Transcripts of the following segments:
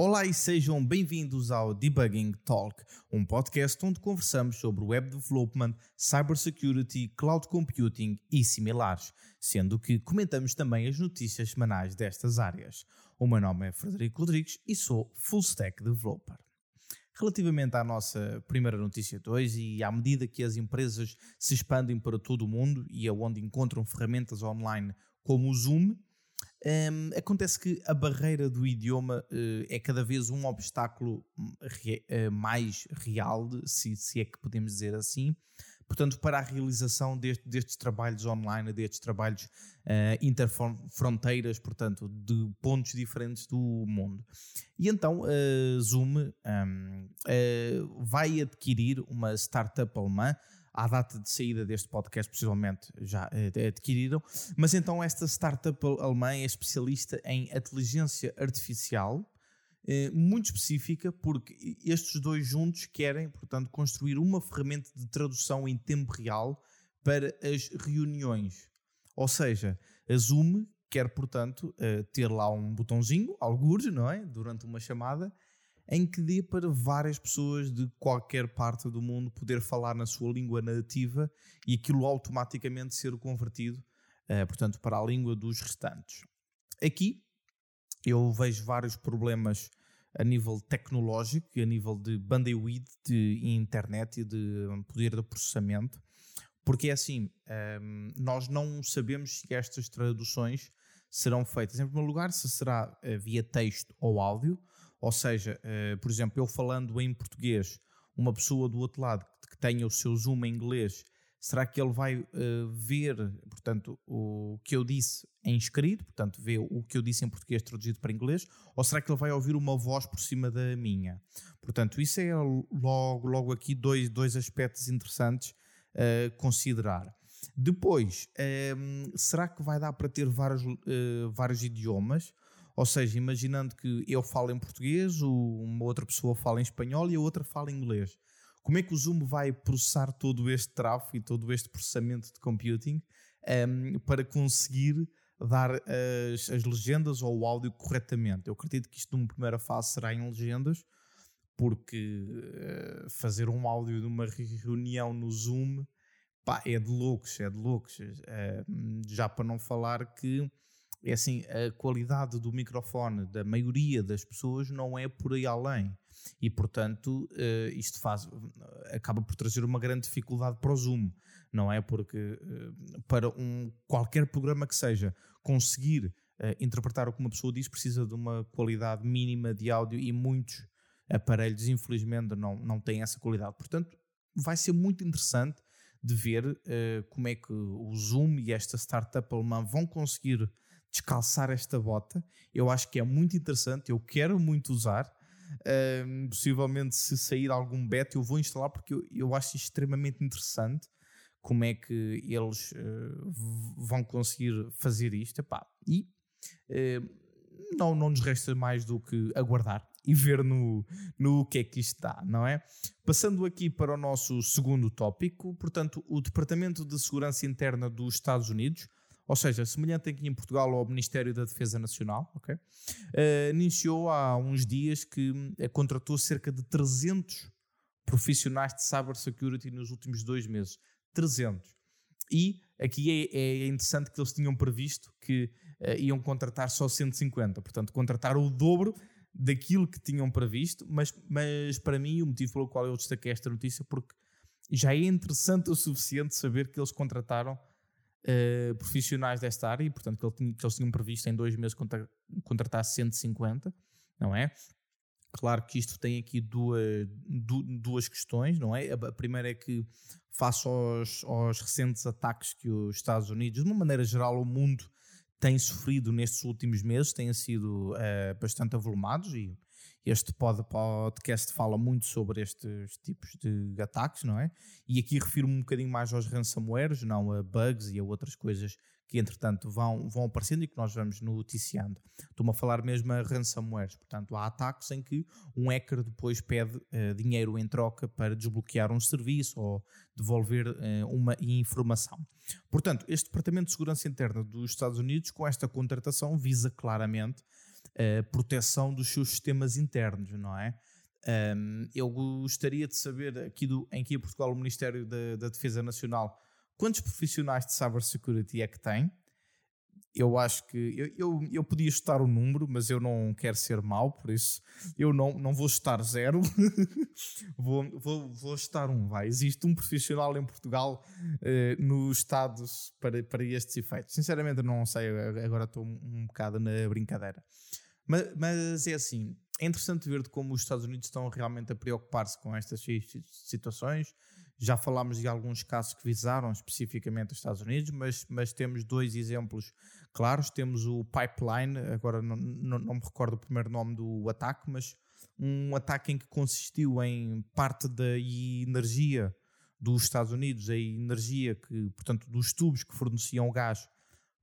Olá e sejam bem-vindos ao Debugging Talk, um podcast onde conversamos sobre web development, cybersecurity, cloud computing e similares, sendo que comentamos também as notícias semanais destas áreas. O meu nome é Frederico Rodrigues e sou Full Stack Developer. Relativamente à nossa primeira notícia 2 e à medida que as empresas se expandem para todo o mundo e aonde encontram ferramentas online como o Zoom, um, acontece que a barreira do idioma uh, é cada vez um obstáculo hum, re, uh, mais real, se, se, é que podemos dizer assim, portanto, para a realização deste, destes trabalhos online, destes trabalhos uh, interfronteiras, portanto, de pontos diferentes do mundo. E então Zoom um, vai adquirir uma startup alemã à data de saída deste podcast, possivelmente já eh, adquiriram. Mas então, esta startup alemã é especialista em inteligência artificial, eh, muito específica, porque estes dois juntos querem, portanto, construir uma ferramenta de tradução em tempo real para as reuniões. Ou seja, a Zoom quer, portanto, eh, ter lá um botãozinho, algures, não é? Durante uma chamada em que dê para várias pessoas de qualquer parte do mundo poder falar na sua língua nativa e aquilo automaticamente ser convertido, uh, portanto, para a língua dos restantes. Aqui eu vejo vários problemas a nível tecnológico a nível de bandwidth de internet e de poder de processamento, porque é assim, um, ehm, nós não sabemos se estas traduções serão feitas, em primeiro lugar, se será uh, via texto ou áudio, ou seja, uh, por exemplo, eu falando em português, uma pessoa do outro lado que, tenha o seu Zoom em inglês, será que ele vai uh, ver, portanto, o que eu disse em escrito, portanto, ver o que eu disse em português traduzido para inglês, ou será que ele vai ouvir uma voz por cima da minha? Portanto, isso é logo, logo aqui dois, dois aspectos interessantes a uh, considerar. Depois, um, será que vai dar para ter vários, vários idiomas? Ou seja, imaginando que eu falo em português, uma outra pessoa fala em espanhol e a outra fala em inglês. Como é que o Zoom vai processar todo este tráfego e todo este processamento de computing um, para conseguir dar as, as, legendas ou o áudio corretamente? Eu acredito que isto numa primeira fase será em legendas, porque uh, fazer um áudio de uma reunião no Zoom pá, é de loucos, é de loucos. Uh, já para não falar que é assim, a qualidade do microfone da maioria das pessoas não é por aí além. E, portanto, uh, isto faz, acaba por trazer uma grande dificuldade para o Zoom, não é? Porque uh, para um, qualquer programa que seja, conseguir uh, interpretar o que uma pessoa diz precisa de uma qualidade mínima de áudio e muitos aparelhos, infelizmente, não, não têm essa qualidade. Portanto, vai ser muito interessante de ver como é que o Zoom e esta startup alemã vão conseguir descalçar esta bota. Eu acho que é muito interessante, eu quero muito usar. Uh, possivelmente, se sair algum beta, eu vou instalar porque eu, eu acho extremamente interessante como é que eles uh, vão conseguir fazer isto. Epá, e uh, não, não nos resta mais do que aguardar e ver no, no que é que isto está, não é? Passando aqui para o nosso segundo tópico, portanto, o Departamento de Segurança Interna dos Estados Unidos ou seja, semelhante aqui em Portugal ao Ministério da Defesa Nacional, okay? uh, iniciou há uns dias que uh, contratou cerca de 300 profissionais de cybersecurity nos últimos dois meses. 300. E aqui é, é interessante que eles tinham previsto que uh, iam contratar só 150, portanto, contrataram o dobro daquilo que tinham previsto, mas, mas para mim o motivo pelo qual eu destaquei esta notícia porque já é interessante o suficiente saber que eles contrataram uh, profissionais desta área e, portanto, que, ele tinha, que, eles tinham previsto em dois meses contra, contratar 150, não é? Claro que isto tem aqui duas, duas questões, não é? A primeira é que, face aos, aos recentes ataques que os Estados Unidos, de uma maneira geral, o mundo tem sofrido nestes últimos meses, têm sido uh, bastante avolumados e este podcast fala muito sobre estes tipos de ataques, não é? E aqui refiro-me um bocadinho mais aos ransomwares, não a bugs e a outras coisas que entretanto vão, vão aparecendo e que nós vamos noticiando. Estou-me a falar mesmo a ransomwares, portanto há ataques em que um hacker depois pede uh, dinheiro em troca para desbloquear um serviço ou devolver uh, uma informação. Portanto, este Departamento de Segurança Interna dos Estados Unidos, com esta contratação, visa claramente a proteção dos seus sistemas internos, não é? Um, eu gostaria de saber aqui, do, em que Portugal o Ministério da, da Defesa Nacional quantos profissionais de cybersecurity é que tem eu acho que eu, eu, eu podia estar o número, mas eu não quero ser mau, por isso eu não, não vou estar zero, vou, vou, vou estar um. Vai. Existe um profissional em Portugal uh, no estado para, para estes efeitos. Sinceramente, não sei, agora estou um, um bocado na brincadeira. Mas, mas é assim, é interessante ver como os Estados Unidos estão realmente a preocupar-se com estas situações. Já falámos de alguns casos que visaram especificamente os Estados Unidos, mas, mas temos dois exemplos claros. Temos o Pipeline, agora não, não, não me recordo o primeiro nome do ataque, mas um ataque em que consistiu em parte da energia dos Estados Unidos, a energia que, portanto, dos tubos que forneciam o gás,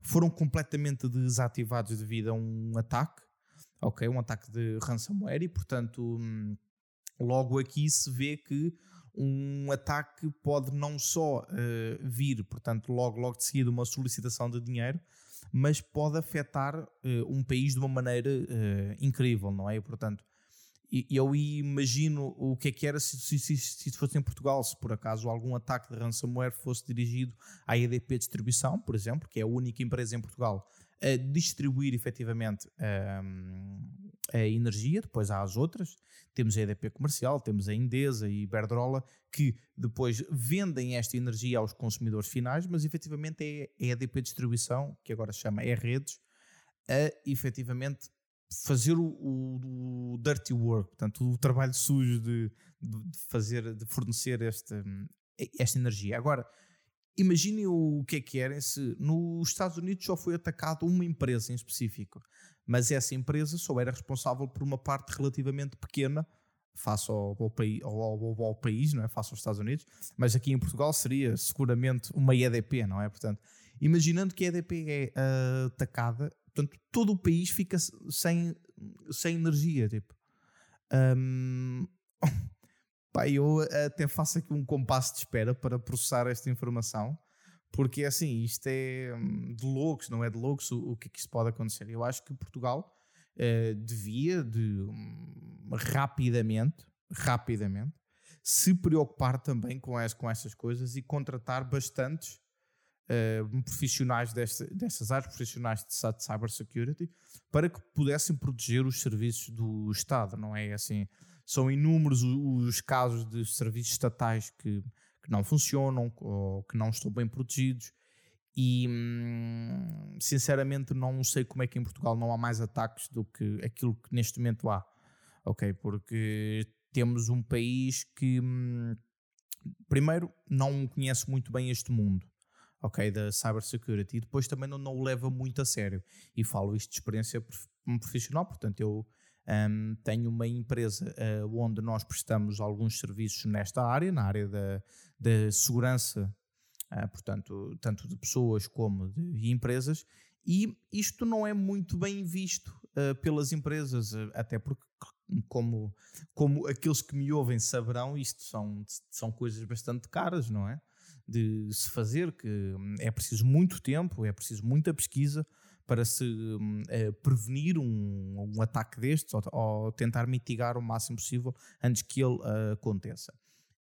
foram completamente desativados devido a um ataque, ok, um ataque de ransomware e, portanto, hum, logo aqui se vê que um ataque pode não só uh, vir, portanto, logo, logo de seguida uma solicitação de dinheiro, mas pode afetar uh, um país de uma maneira uh, incrível, não é? Portanto, eu imagino o que é que era se, se, se, se fosse em Portugal, se por acaso algum ataque de ransomware fosse dirigido à EDP Distribuição, por exemplo, que é a única empresa em Portugal a distribuir efetivamente um, a energia, depois há as outras, temos a EDP Comercial, temos a Indesa e Iberdrola, que depois vendem esta energia aos consumidores finais, mas efetivamente é a EDP Distribuição, que agora se chama E-Redes, a efetivamente fazer o, o, o, dirty work, portanto, o trabalho sujo de, de fazer, de fornecer esta, esta energia. Agora, imaginem o que é que era se nos Estados Unidos só foi atacado uma empresa em específico, mas essa empresa só era responsável por uma parte relativamente pequena face ao, ao, ao, ao, ao país, não é? face aos Estados Unidos, mas aqui em Portugal seria seguramente uma EDP, não é? Portanto, imaginando que a EDP é uh, atacada, portanto, todo o país fica sem, sem energia, tipo. Um, Pá, eu até faço aqui um compasso de espera para processar esta informação, porque assim, isto é hum, de loucos, não é de loucos o, o que é que isto pode acontecer. Eu acho que Portugal uh, devia de um, rapidamente, rapidamente, se preocupar também com, as, com essas coisas e contratar bastantes uh, profissionais desta, áreas, profissionais de, de cybersecurity, para que pudessem proteger os serviços do Estado, não é assim? são inúmeros os casos de serviços estatais que, que não funcionam ou que não estão bem protegidos. E hum, sinceramente não sei como é que em Portugal não há mais ataques do que aquilo que neste momento há, ok? Porque temos um país que, hum, primeiro, não conhece muito bem este mundo, ok? Da cybersecurity e depois também não, não o leva muito a sério. E falo isto de experiência profissional, portanto, eu um, tenho uma empresa uh, onde nós prestamos alguns serviços nesta área, na área da, da segurança, uh, portanto, tanto de pessoas como de empresas, e isto não é muito bem visto uh, pelas empresas, até porque, como, como aqueles que me ouvem saberão, isto são, são coisas bastante caras, não é? De se fazer, que é preciso muito tempo, é preciso muita pesquisa para se uh, prevenir um, um, ataque destes ou, ou, tentar mitigar o máximo possível antes que ele uh, aconteça.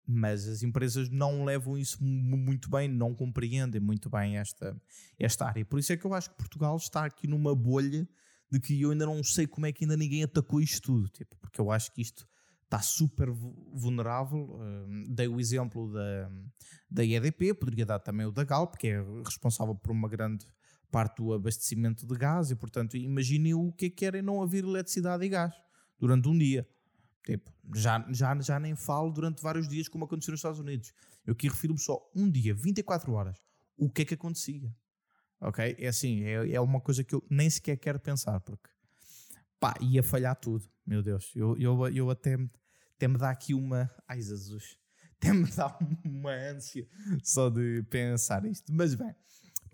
Mas as empresas não levam isso muito bem, não compreendem muito bem esta, esta área. Por isso é que eu acho que Portugal está aqui numa bolha de que eu ainda não sei como é que ainda ninguém atacou isto tudo, tipo, porque eu acho que isto está super vulnerável. Uh, dei o exemplo da, da EDP, poderia dar também o da Galp, que é responsável por uma grande parte do abastecimento de gás e, portanto, imaginem o que é que era não haver eletricidade e gás durante um dia. Tipo, já, já, já nem falo durante vários dias como aconteceu nos Estados Unidos. Eu aqui refiro-me só um dia, 24 horas. O que é que acontecia? Ok? É assim, é, é uma coisa que eu nem sequer quero pensar, porque pá, ia falhar tudo. Meu Deus, eu, eu, eu até, até me dá aqui uma. Ai Jesus, até me dá uma ânsia só de pensar isto. Mas bem,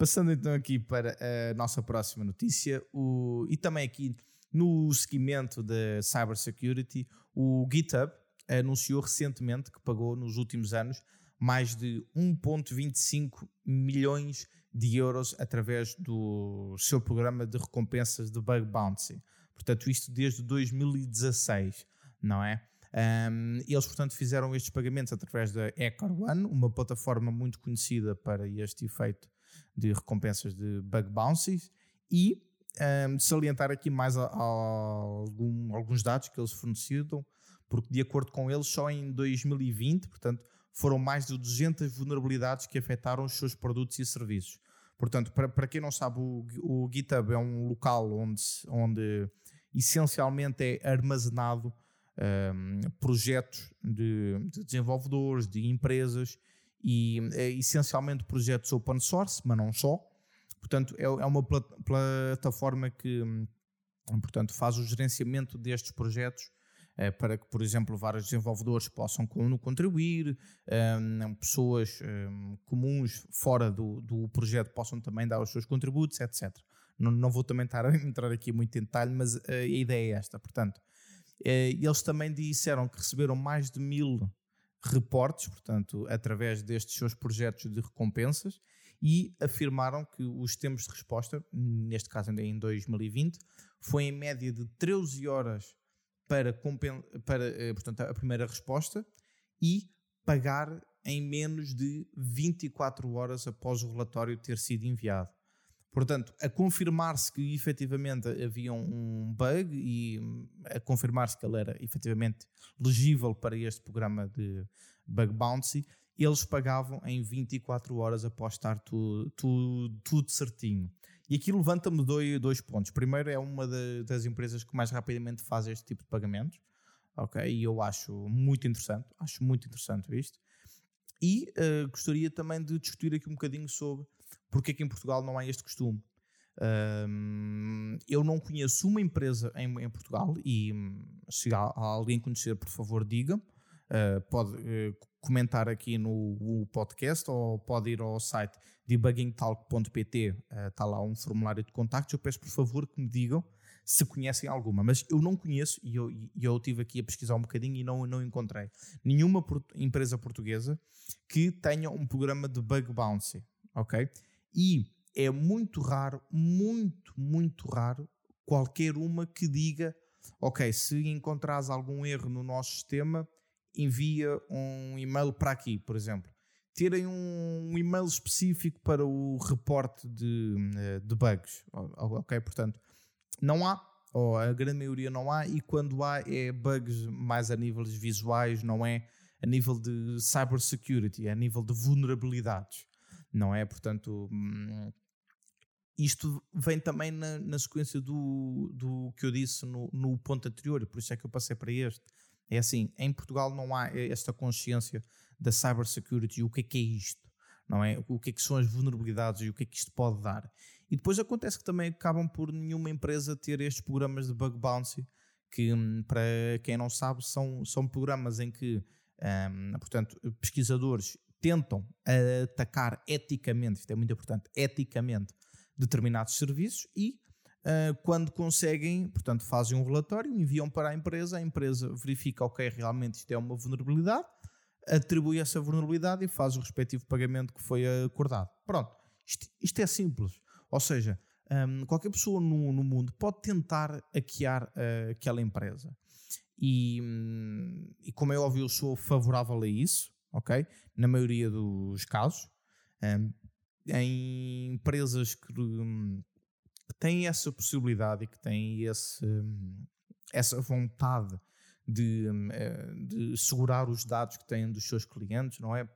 Passando então aqui para a nossa próxima notícia, o, e também aqui no seguimento da cybersecurity, o GitHub anunciou recentemente que pagou nos últimos anos mais de 1,25 milhões de euros através do seu programa de recompensas de Bug Bounty. Portanto, isto desde 2016, não é? Um, eles, portanto, fizeram estes pagamentos através da Ecor One, uma plataforma muito conhecida para este efeito de recompensas de bug bounces e um, salientar aqui mais a, a algum, alguns dados que eles forneceram, porque de acordo com eles, só em 2020, portanto, foram mais de 200 vulnerabilidades que afetaram os seus produtos e serviços. Portanto, para, para quem não sabe, o, o GitHub é um local onde, onde essencialmente é armazenado um, projetos de, de, desenvolvedores, de empresas e é, essencialmente projetos open source, mas não só. Portanto, é, é uma plat plataforma que portanto, faz o gerenciamento destes projetos eh, para que, por exemplo, vários desenvolvedores possam contribuir, um, pessoas um, comuns fora do, do projeto possam também dar os seus contributos, etc. Não, não vou também estar a entrar aqui muito em detalhe, mas uh, a ideia é esta. Portanto, eh, eles também disseram que receberam mais de mil reportes, portanto, através destes seus projetos de recompensas, e afirmaram que os tempos de resposta, neste caso ainda em 2020, foi em média de 13 horas para, para eh, portanto, a primeira resposta e pagar em menos de 24 horas após o relatório ter sido enviado. Portanto, a confirmar-se que efetivamente havia um bug e hum, a confirmar-se que ele era efetivamente legível para este programa de bug bounty, eles pagavam em 24 horas após estar tudo, tudo, tudo certinho. E aqui levanta-me dois, dois pontos. Primeiro, é uma das empresas que mais rapidamente faz este tipo de pagamentos. Ok? E eu acho muito interessante. Acho muito interessante isto. E uh, gostaria também de discutir aqui um bocadinho sobre porque que em Portugal não há este costume. Um, eu não conheço uma empresa em, em Portugal e hum, se há, há, alguém conhecer, por favor, diga. Uh, pode uh, comentar aqui no, podcast ou pode ir ao site debuggingtalk.pt, está lá um formulário de contacto. Eu peço, por favor, que me digam se conhecem alguma, mas eu não conheço e eu, eu tive aqui a pesquisar um bocadinho e não, não encontrei nenhuma empresa portuguesa que tenha um programa de bug bouncy, ok? E é muito raro, muito, muito raro, qualquer uma que diga: ok, se encontrares algum erro no nosso sistema, envia um e-mail para aqui, por exemplo. Terem um e-mail específico para o reporte de, eh, de bugs, ok? Portanto, não há, ou a grande maioria não há, e quando há é bugs mais a níveis visuais, não é a nível de cybersecurity, é a nível de vulnerabilidades não é? Portanto, hum, isto vem também na, na sequência do, do que eu disse no, no ponto anterior, por isso é que eu passei para este. É assim, em Portugal não há esta consciência da cybersecurity, o que é que é isto, não é? O que é que são as vulnerabilidades e o que é que isto pode dar. E depois acontece que também acabam por nenhuma empresa ter estes programas de bug bounty, que hum, para quem não sabe são, são programas em que, um, portanto, pesquisadores tentam atacar eticamente, isto é muito importante, eticamente determinados serviços e uh, quando conseguem, portanto, fazem um relatório, enviam para a empresa, a empresa verifica, ok, realmente isto é uma vulnerabilidade, atribui essa vulnerabilidade e faz o respectivo pagamento que foi acordado. Pronto, isto, isto é simples. Ou seja, um, qualquer pessoa no, no, mundo pode tentar hackear uh, aquela empresa. E, um, e como é óbvio, eu sou favorável a isso ok? Na maioria dos casos. Um, em empresas que, um, que, têm essa possibilidade e que têm esse, um, essa vontade de, hum, eh, de segurar os dados que têm dos seus clientes, não é?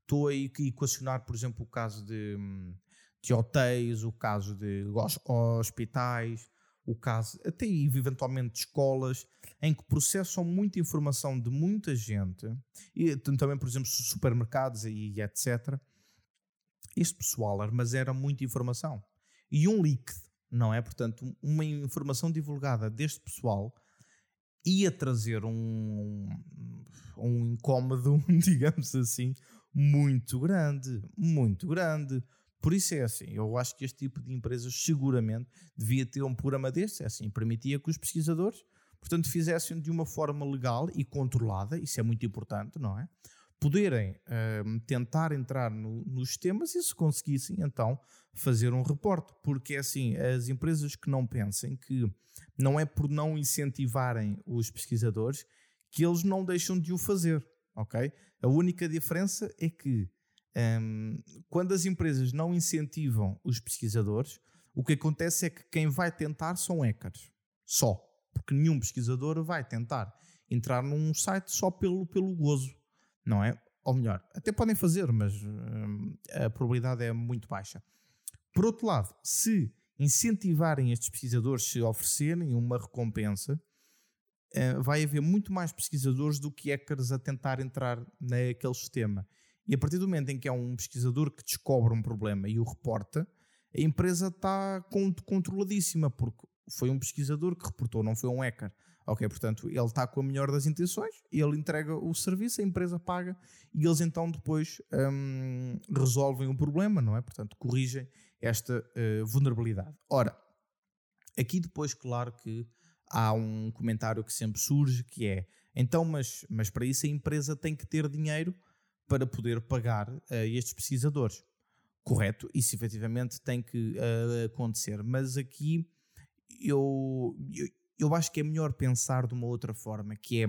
Estou a equacionar, por exemplo, o caso de, hum, de hotéis, o caso de hospitais, o caso até eventualmente escolas, em que processam muita informação de muita gente, e também, por exemplo, supermercados e etc. Este pessoal armazena muita informação. E um leak, não é? Portanto, uma informação divulgada deste pessoal ia trazer um, um incómodo, digamos assim, muito grande, muito grande. Por isso é assim, eu acho que este tipo de empresas seguramente devia ter um programa deste, é assim, permitia que os pesquisadores, portanto, fizessem de uma forma legal e controlada, isso é muito importante, não é? poderem uh, tentar entrar no, nos temas e se conseguissem então fazer um reporte, porque é assim, as empresas que não pensem que não é por não incentivarem os pesquisadores que eles não deixam de o fazer, ok? A única diferença é que um, quando as empresas não incentivam os pesquisadores, o que acontece é que quem vai tentar são hackers, só, porque nenhum pesquisador vai tentar entrar num site só pelo, pelo gozo, não é? Ou melhor, até podem fazer, mas a probabilidade é muito baixa. Por outro lado, se incentivarem estes pesquisadores, se oferecerem uma recompensa, uh, vai haver muito mais pesquisadores do que hackers a tentar entrar naquele sistema. E a partir do momento em que é um pesquisador que descobre um problema e o reporta, a empresa está controladíssima, porque foi um pesquisador que reportou, não foi um hacker. Ok, portanto, ele está com a melhor das intenções, ele entrega o serviço, a empresa paga e eles então depois hum, resolvem o problema, não é? Portanto, corrigem esta uh, vulnerabilidade. Ora, aqui depois, claro que há um comentário que sempre surge que é então, mas, mas para isso a empresa tem que ter dinheiro para poder pagar uh, estes pesquisadores. Correto, isso efetivamente tem que uh, acontecer, mas aqui eu, eu eu acho que é melhor pensar de uma outra forma, que é,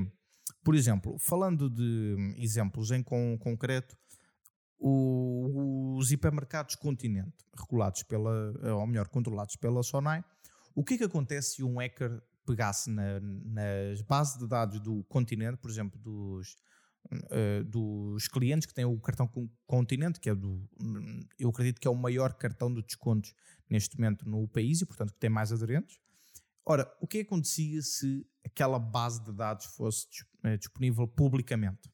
por exemplo, falando de exemplos em concreto, o, os hipermercados continente, regulados pela, ou melhor, controlados pela Sonai, o que é que acontece se um hacker pegasse na, nas bases de dados do continente, por exemplo, dos, uh, dos clientes que têm o cartão continente, que é do, eu acredito que é o maior cartão de descontos neste momento no país e, portanto, que tem mais aderentes, Ora, o que acontecia se aquela base de dados fosse eh, disponível publicamente?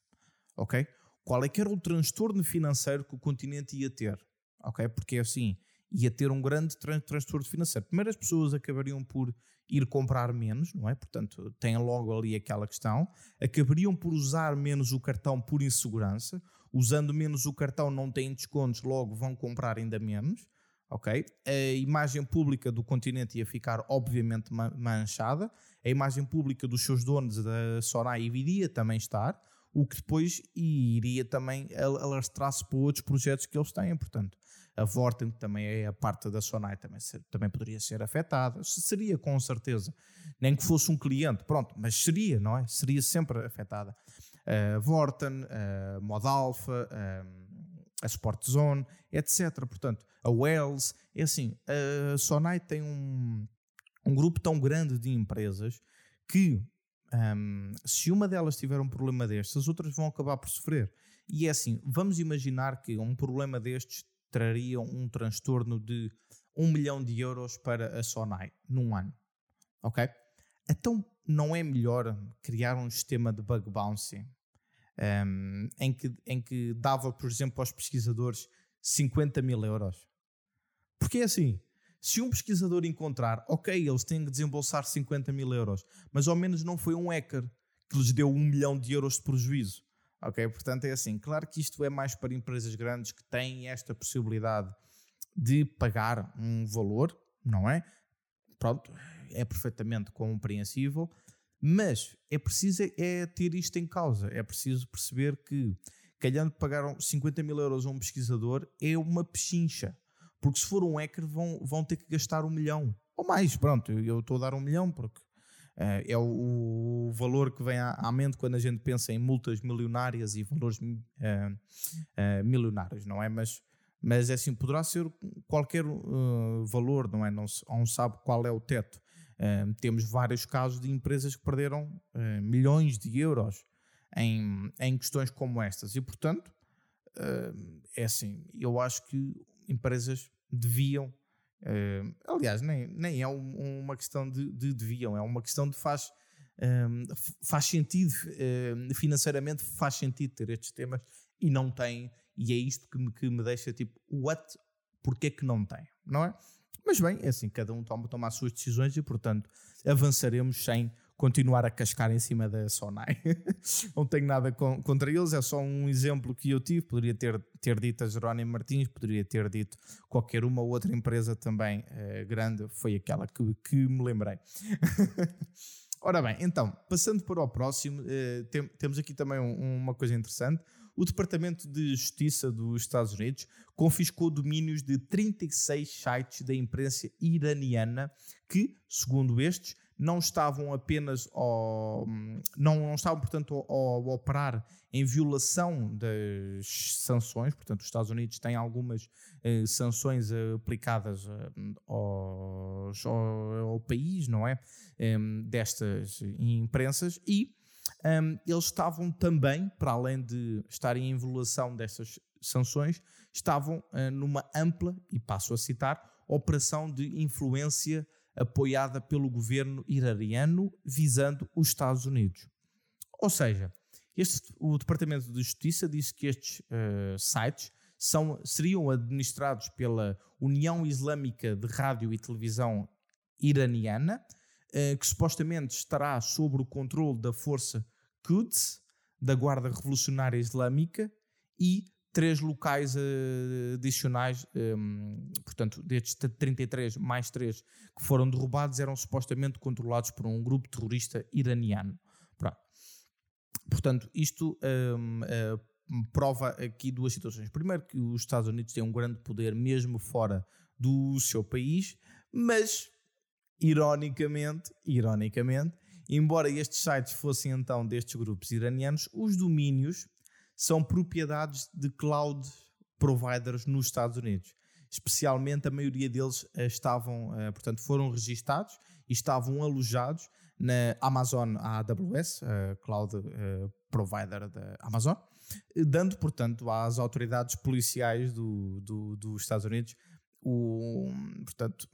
Ok? Qual é que era o transtorno financeiro que o continente ia ter? Ok? Porque assim, ia ter um grande tran transtorno financeiro. Primeiro, as pessoas acabariam por ir comprar menos, não é? Portanto, tem logo ali aquela questão. Acabariam por usar menos o cartão por insegurança. Usando menos o cartão, não têm descontos, logo vão comprar ainda menos ok? A imagem pública do continente ia ficar obviamente manchada, a imagem pública dos seus donos da Sonai iria também estar, o que depois iria também alastrar-se para outros projetos que eles têm, portanto a Vorten, que também é a parte da Sonai, também, também poderia ser afetada, seria com certeza, nem que fosse um cliente, pronto, mas seria, não é? Seria sempre afetada. A Vorten, a Modalfa, a Sport Zone, etc. Portanto, a Wells, é assim, a Sonai tem um, um grupo tão grande de empresas que um, se uma delas tiver um problema destes, as outras vão acabar por sofrer. E é assim, vamos imaginar que um problema destes traria um transtorno de um milhão de euros para a Sonai num ano. Ok? Então não é melhor criar um sistema de bug bouncy um, em, que, em que dava, por exemplo, aos pesquisadores 50 mil euros. Porque é assim, se um pesquisador encontrar, ok, eles têm que desembolsar 50 mil euros, mas ao menos não foi um hacker que lhes deu um milhão de euros de prejuízo. Ok, portanto é assim, claro que isto é mais para empresas grandes que têm esta possibilidade de pagar um valor, não é? Pronto, é perfeitamente compreensível, mas é preciso é ter isto em causa. É preciso perceber que, calhando pagar 50 mil euros a um pesquisador, é uma pechincha. Porque se for um hacker, vão, vão ter que gastar um milhão. Ou mais, pronto, eu estou a dar um milhão porque é o, o, valor que vem à, à, mente quando a gente pensa em multas milionárias e valores uh, uh, milionários, não é? Mas, mas é assim, poderá ser qualquer valor, não é? Não se, não sabe qual é o teto temos vários casos de empresas que perderam uh, milhões de euros em, em questões como estas. E, portanto, uh, é assim, eu acho que empresas deviam. Uh, aliás, nem, nem é um, uma questão de, de, deviam, é uma questão de faz, faz sentido, financeiramente faz sentido ter estes temas e não tem, e é isto que me, que me deixa tipo, what? Porquê que não tem? Não é? Mas bem, é assim, cada um toma, toma as suas decisões e, portanto, avançaremos sem continuar a cascar em cima da Sonai. não tenho nada contra eles, é só um exemplo que eu tive. Poderia ter, ter dito a Jerónimo Martins, poderia ter dito qualquer uma outra empresa também eh, grande, foi aquela que, que me lembrei. Ora bem, então, passando para o próximo, eh, tem, temos aqui também um, uma coisa interessante. o Departamento de Justiça dos Estados Unidos confiscou domínios de 36 sites da imprensa iraniana que, segundo estes, não estavam apenas ao, não, não estavam, portanto, a operar em violação das sanções, portanto, os Estados Unidos têm algumas eh, sanções aplicadas eh, aos, ao, ao, país, não é? Eh, destas imprensas e eles estavam também, para além de estarem em violação dessas sanções, estavam uh, numa ampla, e passo a citar, operação de influência apoiada pelo governo iraniano visando os Estados Unidos. Ou seja, este, o Departamento de Justiça disse que estes uh, sites são, seriam administrados pela União Islâmica de Rádio e Televisão Iraniana, uh, que supostamente estará sob o controle da força Quds, da Guarda Revolucionária Islâmica e três locais uh, adicionais, um, ehm, portanto, destes 33 mais três que foram derrubados, eram supostamente controlados por um grupo terrorista iraniano. Pronto. Portanto, isto um, ehm, uh, eh, prova aqui duas situações. Primeiro, que os Estados Unidos têm um grande poder mesmo fora do seu país, mas, ironicamente, ironicamente, embora estes sites fossem então destes grupos iranianos, os domínios são propriedades de cloud providers nos Estados Unidos. Especialmente a maioria deles eh, estavam, eh, portanto, foram registados e estavam alojados na Amazon AWS, a cloud eh, provider da Amazon, dando, portanto, às autoridades policiais do, do, dos Estados Unidos o, portanto,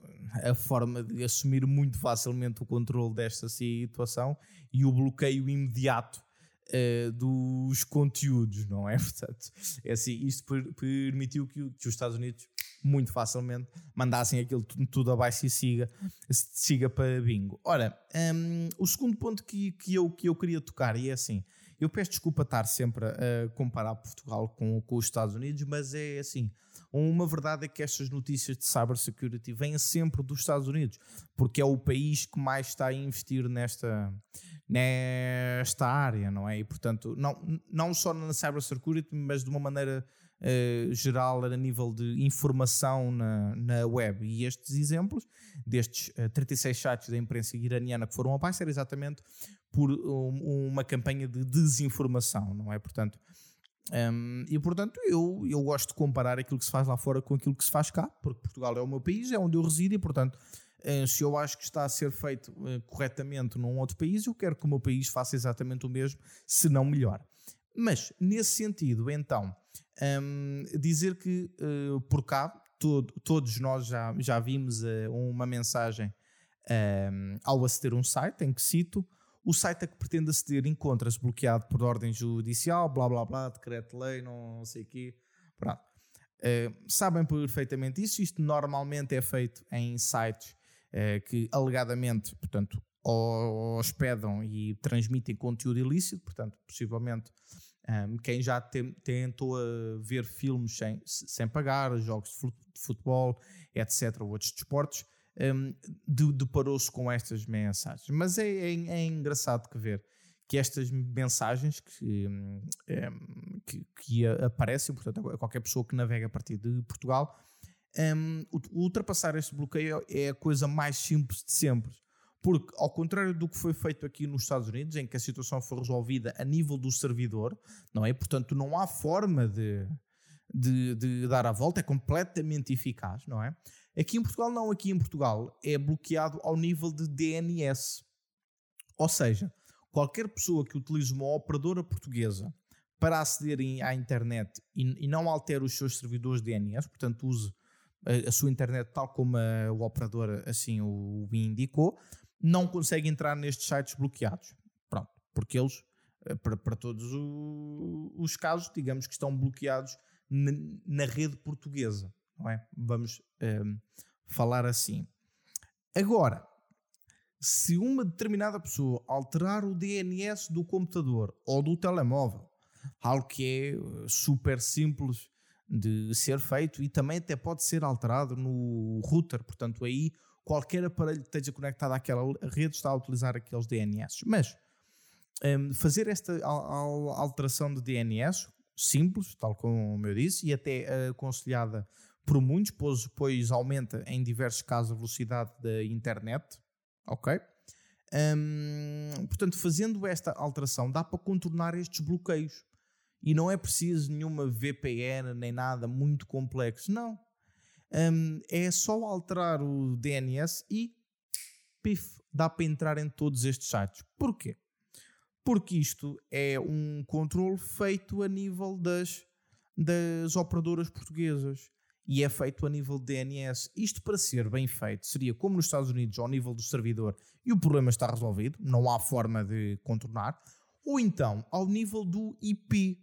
a forma de assumir muito facilmente o controle desta situação e o bloqueio imediato uh, dos conteúdos, não é? Portanto, é assim, isto per permitiu que, que, os Estados Unidos muito facilmente mandassem aquilo tudo, abaixo e siga, siga para bingo. Ora, um, o segundo ponto que, que, eu, que eu queria tocar, e é assim, eu peço desculpa estar sempre a comparar Portugal com, com os Estados Unidos, mas é assim, uma verdade é que estas notícias de cybersecurity vêm sempre dos Estados Unidos, porque é o país que mais está a investir nesta, nesta área, não é? E portanto, não, não só na cybersecurity, mas de uma maneira uh, geral a nível de informação na, na web. E estes exemplos destes uh, 36 sites da imprensa iraniana que foram abaixo era exatamente por um, uma campanha de desinformação, não é? Portanto, um, e portanto eu, eu gosto de comparar aquilo que se faz lá fora com aquilo que se faz cá, porque Portugal é o meu país, é onde eu resido e portanto uh, se eu acho que está a ser feito corretamente num outro país, eu quero que o meu país faça exatamente o mesmo, se não melhor. Mas nesse sentido, então, um, dizer que uh, por cá todo, todos nós já, já vimos uma mensagem um, ao aceder um site em que cito o site a que pretende aceder encontra-se bloqueado por ordem judicial, blá blá blá, decreto-lei, não sei o quê. Pronto. Uh, sabem perfeitamente isso. Isto normalmente é feito em sites uh, que alegadamente, portanto, hospedam e transmitem conteúdo ilícito, portanto, possivelmente um, quem já te, tentou a ver filmes sem, sem pagar, jogos de futebol, etc., ou outros desportos, um, deparou-se com estas mensagens. Mas é, é, é, engraçado que ver que estas mensagens que, um, que, que, aparecem, portanto, a qualquer pessoa que navega a partir de Portugal, ultrapassar este bloqueio é a coisa mais simples de sempre. Porque, ao contrário do que foi feito aqui nos Estados Unidos, em que a situação foi resolvida a nível do servidor, não é? Portanto, não há forma de, de, de dar a volta, é completamente eficaz, não é? Aqui em Portugal, não. Aqui em Portugal é bloqueado ao nível de DNS. Ou seja, qualquer pessoa que utilize uma operadora portuguesa para aceder à internet e, e não altere os seus servidores DNS, portanto, use a, a sua internet tal como a, o operador assim o, o indicou, não consegue entrar nestes sites bloqueados. Pronto, porque eles, eh, para, para todos os casos, digamos que estão bloqueados na, na rede portuguesa não é? Vamos um, ehm, falar assim. Agora, se uma determinada pessoa alterar o DNS do computador ou do telemóvel, algo que é eh, super simples de ser feito e também até pode ser alterado no router, portanto aí qualquer aparelho que esteja conectado àquela rede está a utilizar aqueles DNS. Mas um, fazer esta alteração de DNS simples, tal como eu disse, e até aconselhada por muitos, pois, pois aumenta em diversos casos a velocidade da internet. Ok? Um, portanto, fazendo esta alteração, dá para contornar estes bloqueios. E não é preciso nenhuma VPN nem nada muito complexo. Não. Um, é só alterar o DNS e pif, dá para entrar em todos estes sites. Porquê? Porque isto é um controle feito a nível das, das operadoras portuguesas e é feito a nível de DNS. Isto para ser bem feito seria como nos Estados Unidos ao nível do servidor e o problema está resolvido, não há forma de contornar, ou então ao nível do IP.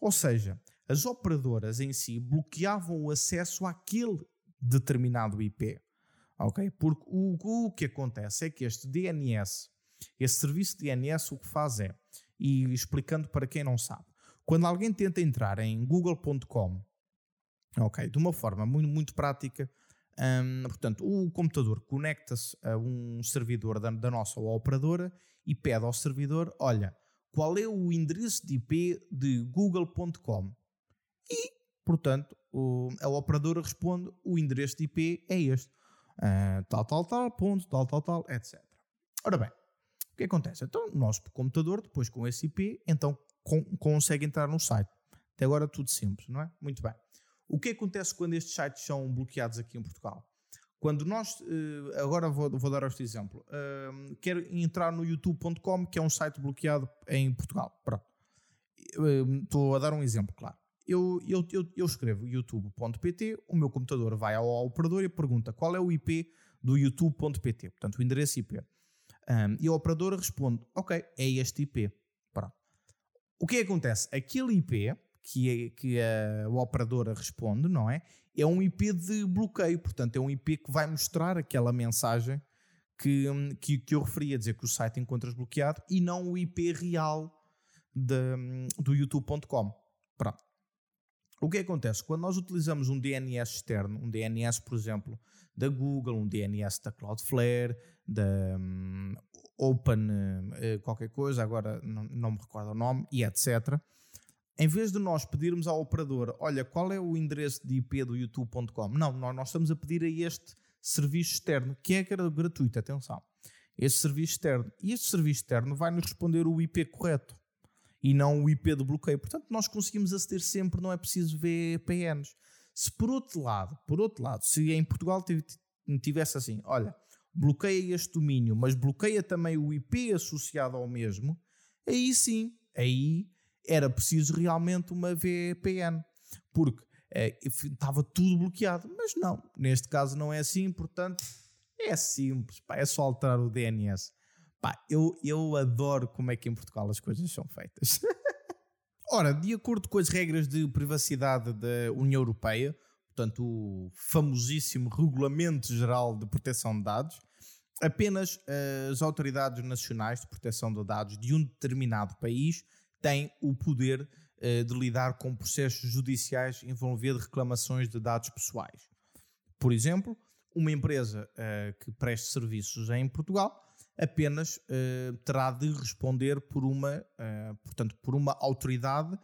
Ou seja, as operadoras em si bloqueavam o acesso àquele determinado IP. Ok? Porque o, o que acontece é que este DNS, esse serviço DNS, o que faz é, e explicando para quem não sabe, quando alguém tenta entrar em google.com, ok, de uma forma muito, muito prática, um, portanto, o computador conecta-se a um servidor da, da nossa operadora e pede ao servidor: olha, qual é o endereço de IP de google.com? E, portanto, o, a operadora responde: o endereço de IP é este. Uh, tal, tal, tal, ponto, tal, tal, tal, etc. Ora bem, o que acontece? Então, o nosso computador, depois com esse IP, então com, consegue entrar no site. Até agora tudo simples, não é? Muito bem. O que acontece quando estes sites são bloqueados aqui em Portugal? Quando nós, eh, agora vou, vou dar este exemplo, uh, quero entrar no youtube.com, que é um site bloqueado em Portugal. Pronto. Estou a dar um exemplo, claro. Eu, eu, eu, eu escrevo youtube.pt, o meu computador vai ao operador e pergunta qual é o IP do youtube.pt, portanto o endereço IP. Um, e a operadora responde, ok, é este IP. Pronto. O que acontece? Aquele IP que, é, que a, operadora responde, não é? É um IP de bloqueio, portanto, é um IP que vai mostrar aquela mensagem que, que, que eu referi a dizer que o site encontras bloqueado e não o IP real de, do youtube.com. O que acontece? Quando nós utilizamos um DNS externo, um DNS, por exemplo, da Google, um DNS da Cloudflare, da um, Open uh, qualquer coisa, agora não, não me recordo o nome, e etc em vez de nós pedirmos ao operador, olha, qual é o endereço de IP do youtube.com? Não, nós estamos a pedir a este serviço externo, que é gratuito, atenção. Este serviço externo. E este serviço externo vai nos responder o IP correto e não o IP do bloqueio. Portanto, nós conseguimos aceder sempre, não é preciso VPNs. Se por outro lado, por outro lado, se em Portugal tivesse assim, olha, bloqueia este domínio, mas bloqueia também o IP associado ao mesmo, aí sim, aí era preciso realmente uma VPN, porque é, estava tudo bloqueado. Mas não, neste caso não é assim, portanto é simples, pá, é só alterar o DNS. Pá, eu, eu adoro como é que em Portugal as coisas são feitas. Ora, de acordo com as regras de privacidade da União Europeia, portanto o famosíssimo Regulamento Geral de Proteção de Dados, apenas as autoridades nacionais de proteção de dados de um determinado país tem o poder uh, de lidar com processos judiciais envolvendo reclamações de dados pessoais. Por exemplo, uma empresa uh, que preste serviços em Portugal apenas uh, terá de responder por uma, portanto, por uma autoridade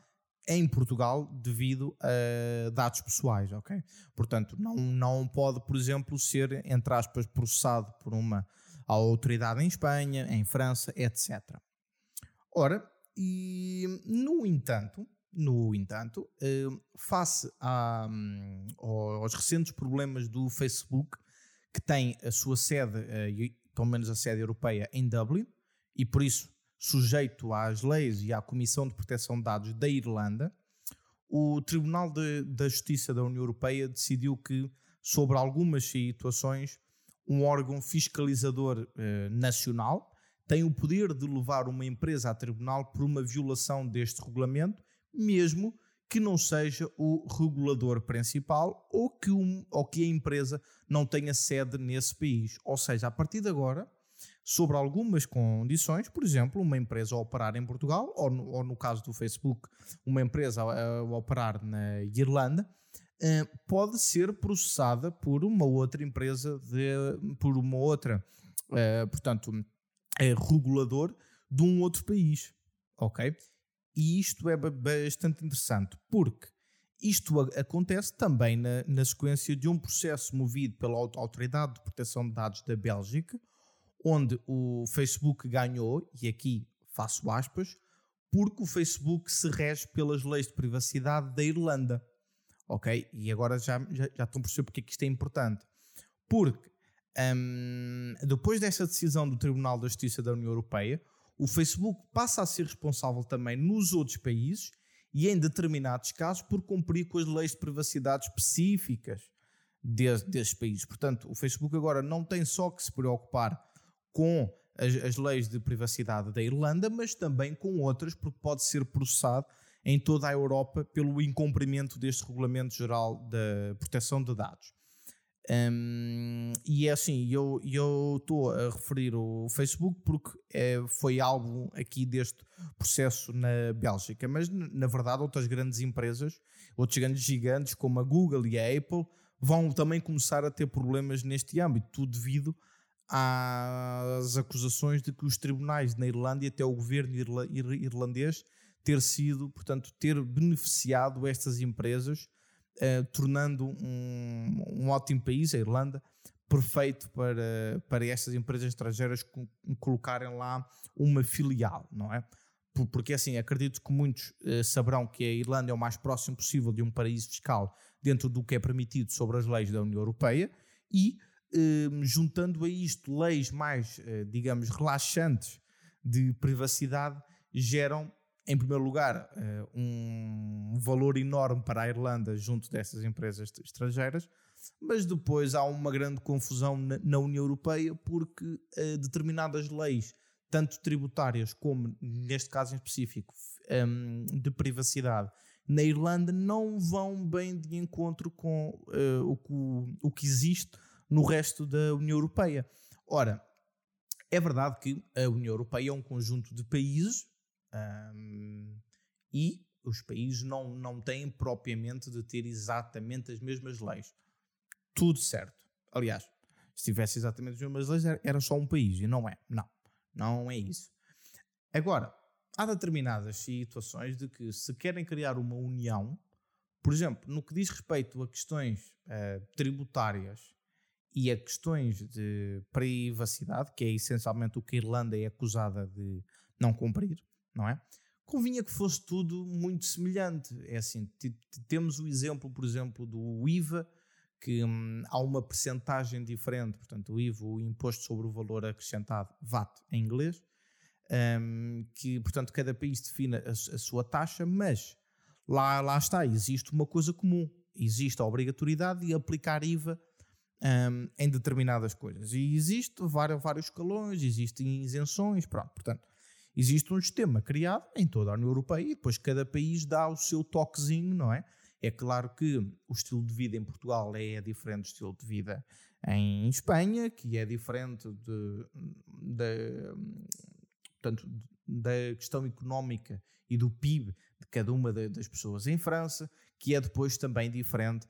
em Portugal devido a dados pessoais, ok? Portanto, não, não pode, por exemplo, ser, entre aspas, processado por uma autoridade em Espanha, em França, etc. Ora, e, no entanto, no entanto, eh, face a, hum, aos recentes problemas do Facebook, que tem a sua sede, pelo menos a sede europeia, em Dublin, e por isso sujeito às leis e à Comissão de Proteção de Dados da Irlanda, o Tribunal de, da Justiça da União Europeia decidiu que, sobre algumas situações, um órgão fiscalizador eh, nacional tem o poder de levar uma empresa a tribunal por uma violação deste regulamento, mesmo que não seja o regulador principal ou que, um, ou que a empresa não tenha sede nesse país. Ou seja, a partir de agora, sobre algumas condições, por exemplo, uma empresa a operar em Portugal, ou no, ou no caso do Facebook, uma empresa a, a operar na Irlanda, eh, pode ser processada por uma outra empresa, de, por uma outra, eh, portanto, é regulador de um outro país, ok? E isto é bastante interessante, porque isto acontece também na, na, sequência de um processo movido pela Autoridade de Proteção de Dados da Bélgica, onde o Facebook ganhou, e aqui faço aspas, porque o Facebook se rege pelas leis de privacidade da Irlanda. Ok? E agora já, já, já estão a perceber porque é que isto é importante. Porque um, depois desta decisão do Tribunal da Justiça da União Europeia, o Facebook passa a ser responsável também nos outros países e em determinados casos por cumprir com as leis de privacidade específicas de, desses países. Portanto, o Facebook agora não tem só que se preocupar com as, as, leis de privacidade da Irlanda, mas também com outras, porque pode ser processado em toda a Europa pelo incumprimento deste Regulamento Geral da Proteção de Dados. Um, e é assim, eu estou a referir o Facebook porque é, foi algo aqui deste processo na Bélgica, mas na verdade outras grandes empresas, outros grandes gigantes como a Google e a Apple vão também começar a ter problemas neste âmbito, tudo devido às acusações de que os tribunais na Irlanda e até o governo irlandês ter sido, portanto, ter beneficiado estas empresas uh, tornando um, um ótimo país, a Irlanda, perfeito para, para estas empresas estrangeiras colocarem lá uma filial, não é? Porque assim, acredito que muitos uh, saberão que a Irlanda é o mais próximo possível de um paraíso fiscal dentro do que é permitido sobre as leis da União Europeia e uh, juntando a isto leis mais, uh, digamos, relaxantes de privacidade geram em primeiro lugar, uh, um valor enorme para a Irlanda junto dessas empresas estrangeiras, mas depois há uma grande confusão na, União Europeia porque uh, determinadas leis, tanto tributárias como, neste caso em específico, um, de privacidade, na Irlanda não vão bem de encontro com que, o que existe no resto da União Europeia. Ora, é verdade que a União Europeia é um conjunto de países um, e os países não, não têm propriamente de ter exatamente as mesmas leis. Tudo certo. Aliás, se tivesse exatamente as mesmas leis, era só um país e não é. Não, não é isso. Agora, há determinadas situações de que se querem criar uma união, por exemplo, no que diz respeito a questões uh, tributárias e a questões de privacidade, que é essencialmente o que a Irlanda é acusada de não cumprir, não é? Convinha que fosse tudo muito semelhante. É assim, temos o exemplo, por exemplo, do IVA, que hum, há uma percentagem diferente, portanto, o IVA, o Imposto sobre o Valor Acrescentado, VAT em inglês, hum, que, portanto, cada país define a, a, sua taxa, mas lá, lá está, existe uma coisa comum, existe a obrigatoriedade de aplicar IVA um, em determinadas coisas. E existe vários, vários escalões, existem isenções, pronto, portanto, Existe um sistema criado em toda a União Europeia e depois cada país dá o seu toquezinho, não é? É claro que o estilo de vida em Portugal é diferente do estilo de vida em Espanha, que é diferente de, de, portanto, da questão económica e do PIB de cada uma das pessoas em França, que é depois também diferente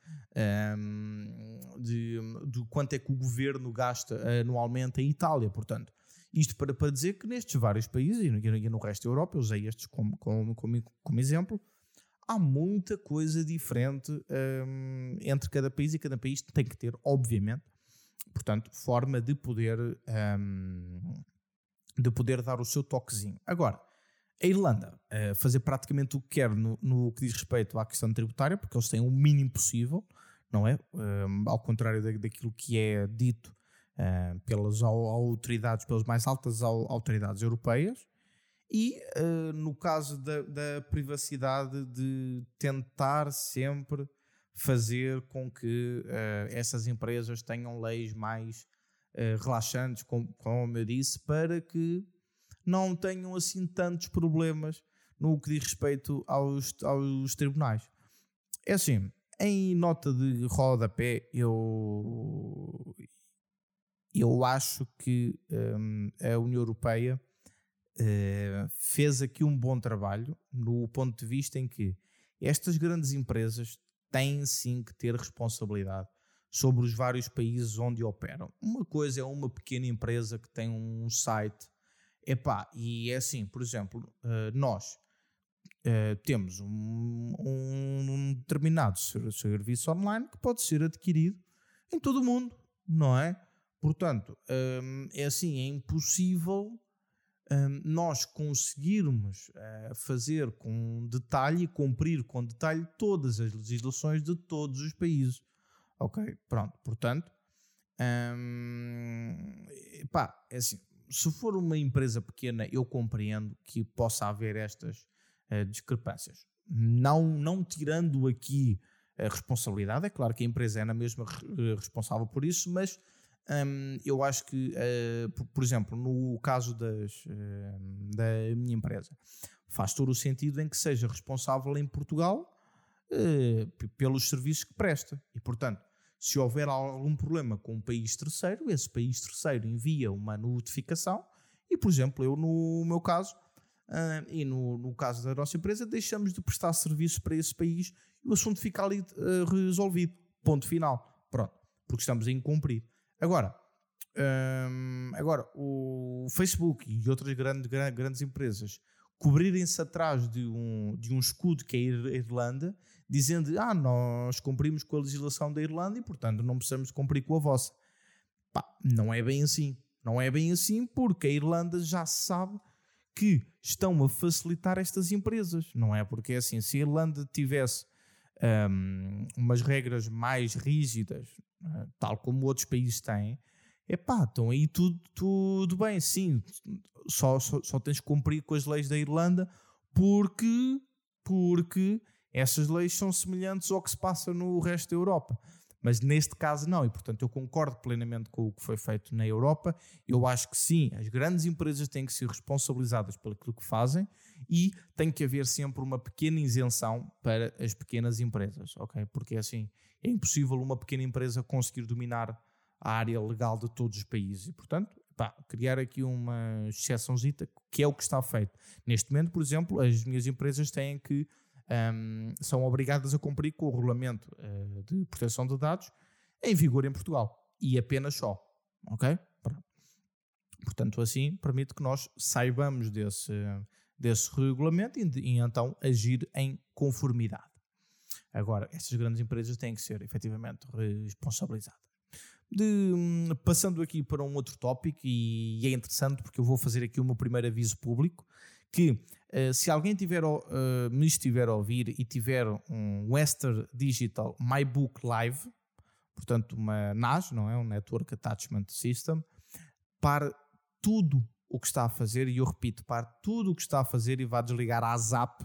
um, de, de quanto é que o governo gasta anualmente em Itália. Portanto, isto para, para dizer que nestes vários países e no, e no resto da Europa, eu usei estes como, como, como, como exemplo, há muita coisa diferente um, entre cada país e cada país tem que ter, obviamente, portanto, forma de poder, um, de poder dar o seu toquezinho. Agora, a Irlanda uh, fazer praticamente o que quer no, no, que diz respeito à questão tributária, porque eles têm o mínimo possível, não é? Um, ao contrário da, daquilo que é dito uh, pelas autoridades, pelas mais altas autoridades europeias, e uh, no caso da, da, privacidade de tentar sempre fazer com que uh, essas empresas tenham leis mais relaxantes, como, como eu disse, para que não tenham assim tantos problemas no que diz respeito aos, aos tribunais. É assim, em nota de rodapé, eu, eu acho que um, a União Europeia uh, fez aqui um bom trabalho no ponto de vista em que estas grandes empresas têm sim que ter responsabilidade sobre os vários países onde operam. Uma coisa é uma pequena empresa que tem um site, epá, e é assim, por exemplo, uh, nós, uh, temos um, um, determinado serviço online que pode ser adquirido em todo o mundo, não é? Portanto, um, é assim, é impossível um, nós conseguirmos uh, fazer com detalhe cumprir com detalhe todas as legislações de todos os países. Ok? Pronto, portanto, um, pá, é assim, se for uma empresa pequena, eu compreendo que possa haver estas uh, discrepâncias. Não, não tirando aqui a responsabilidade, é claro que a empresa é na mesma eh, responsável por isso, mas um, eu acho que, uh, por, por, exemplo, no caso das, uh, da minha empresa, faz todo o sentido em que seja responsável em Portugal uh, pelos serviços que presta. E, portanto, se houver algum problema com um país terceiro, esse país terceiro envia uma notificação e, por exemplo, eu no meu caso uh, e no, no, caso da nossa empresa, deixamos de prestar serviço para esse país e o assunto fica ali uh, resolvido. Ponto final. Pronto. Porque estamos a incumprir. Agora, um, agora o Facebook e outras grandes, grandes empresas cobrirem-se atrás de um, de um escudo que é a Irlanda, dizendo ah, nós cumprimos com a legislação da Irlanda e, portanto, não precisamos cumprir com a vossa. Pá, não é bem assim. Não é bem assim porque a Irlanda já sabe que estão a facilitar estas empresas. Não é porque é assim, se a Irlanda tivesse um, umas regras mais rígidas, uh, tal como outros países têm, epá, então aí tudo, tudo bem, sim, só, só, só tens que cumprir com as leis da Irlanda porque, porque essas leis são semelhantes ao que se passa no resto da Europa. Mas neste caso não, e portanto eu concordo plenamente com o que foi feito na Europa. Eu acho que sim, as grandes empresas têm que ser responsabilizadas pelo que fazem e tem que haver sempre uma pequena isenção para as pequenas empresas, ok? Porque assim é impossível uma pequena empresa conseguir dominar a área legal de todos os países e portanto pá, criar aqui uma exceçãozita que é o que está feito. Neste momento, por exemplo, as minhas empresas têm que um, são obrigadas a cumprir com o regulamento uh, de proteção de dados em vigor em Portugal e apenas só. Ok? Portanto, assim permite que nós saibamos desse, desse regulamento e, e então agir em conformidade. Agora, essas grandes empresas têm que ser efetivamente responsabilizadas. De, hum, passando aqui para um outro tópico, e, é interessante porque eu vou fazer aqui o meu primeiro aviso público, que uh, se alguém tiver, uh, me estiver a ouvir e tiver um Western Digital My Book Live, portanto uma NAS, não é? Um Network Attachment System, para tudo o que está a fazer, e eu repito, para tudo o que está a fazer e vá desligar a ZAP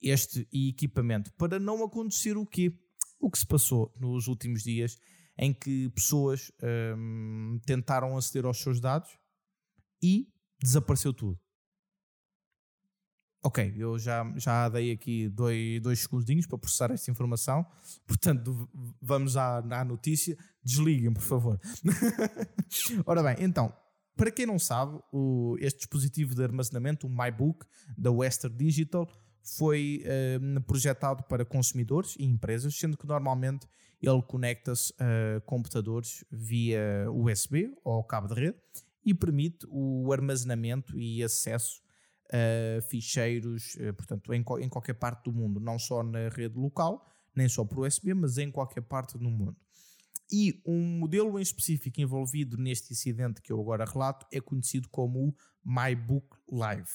este equipamento, para não acontecer o quê? O que se passou nos últimos dias, em que pessoas um, tentaram aceder aos seus dados e desapareceu tudo. Ok, eu já, já dei aqui dois, dois segundinhos para processar esta informação, portanto vamos à, à notícia. Desliguem, por favor. Ora bem, então, para quem não sabe, o, este dispositivo de armazenamento, o MyBook da Western Digital, foi um, projetado para consumidores e empresas, sendo que normalmente ele conecta-se a computadores via USB ou cabo de rede e permite o armazenamento e acesso uh, ficheiros, uh, portanto, em, em, qualquer parte do mundo, não só na rede local, nem só por USB, mas em qualquer parte do mundo. E um modelo em específico envolvido neste incidente que eu agora relato é conhecido como o MyBook Live.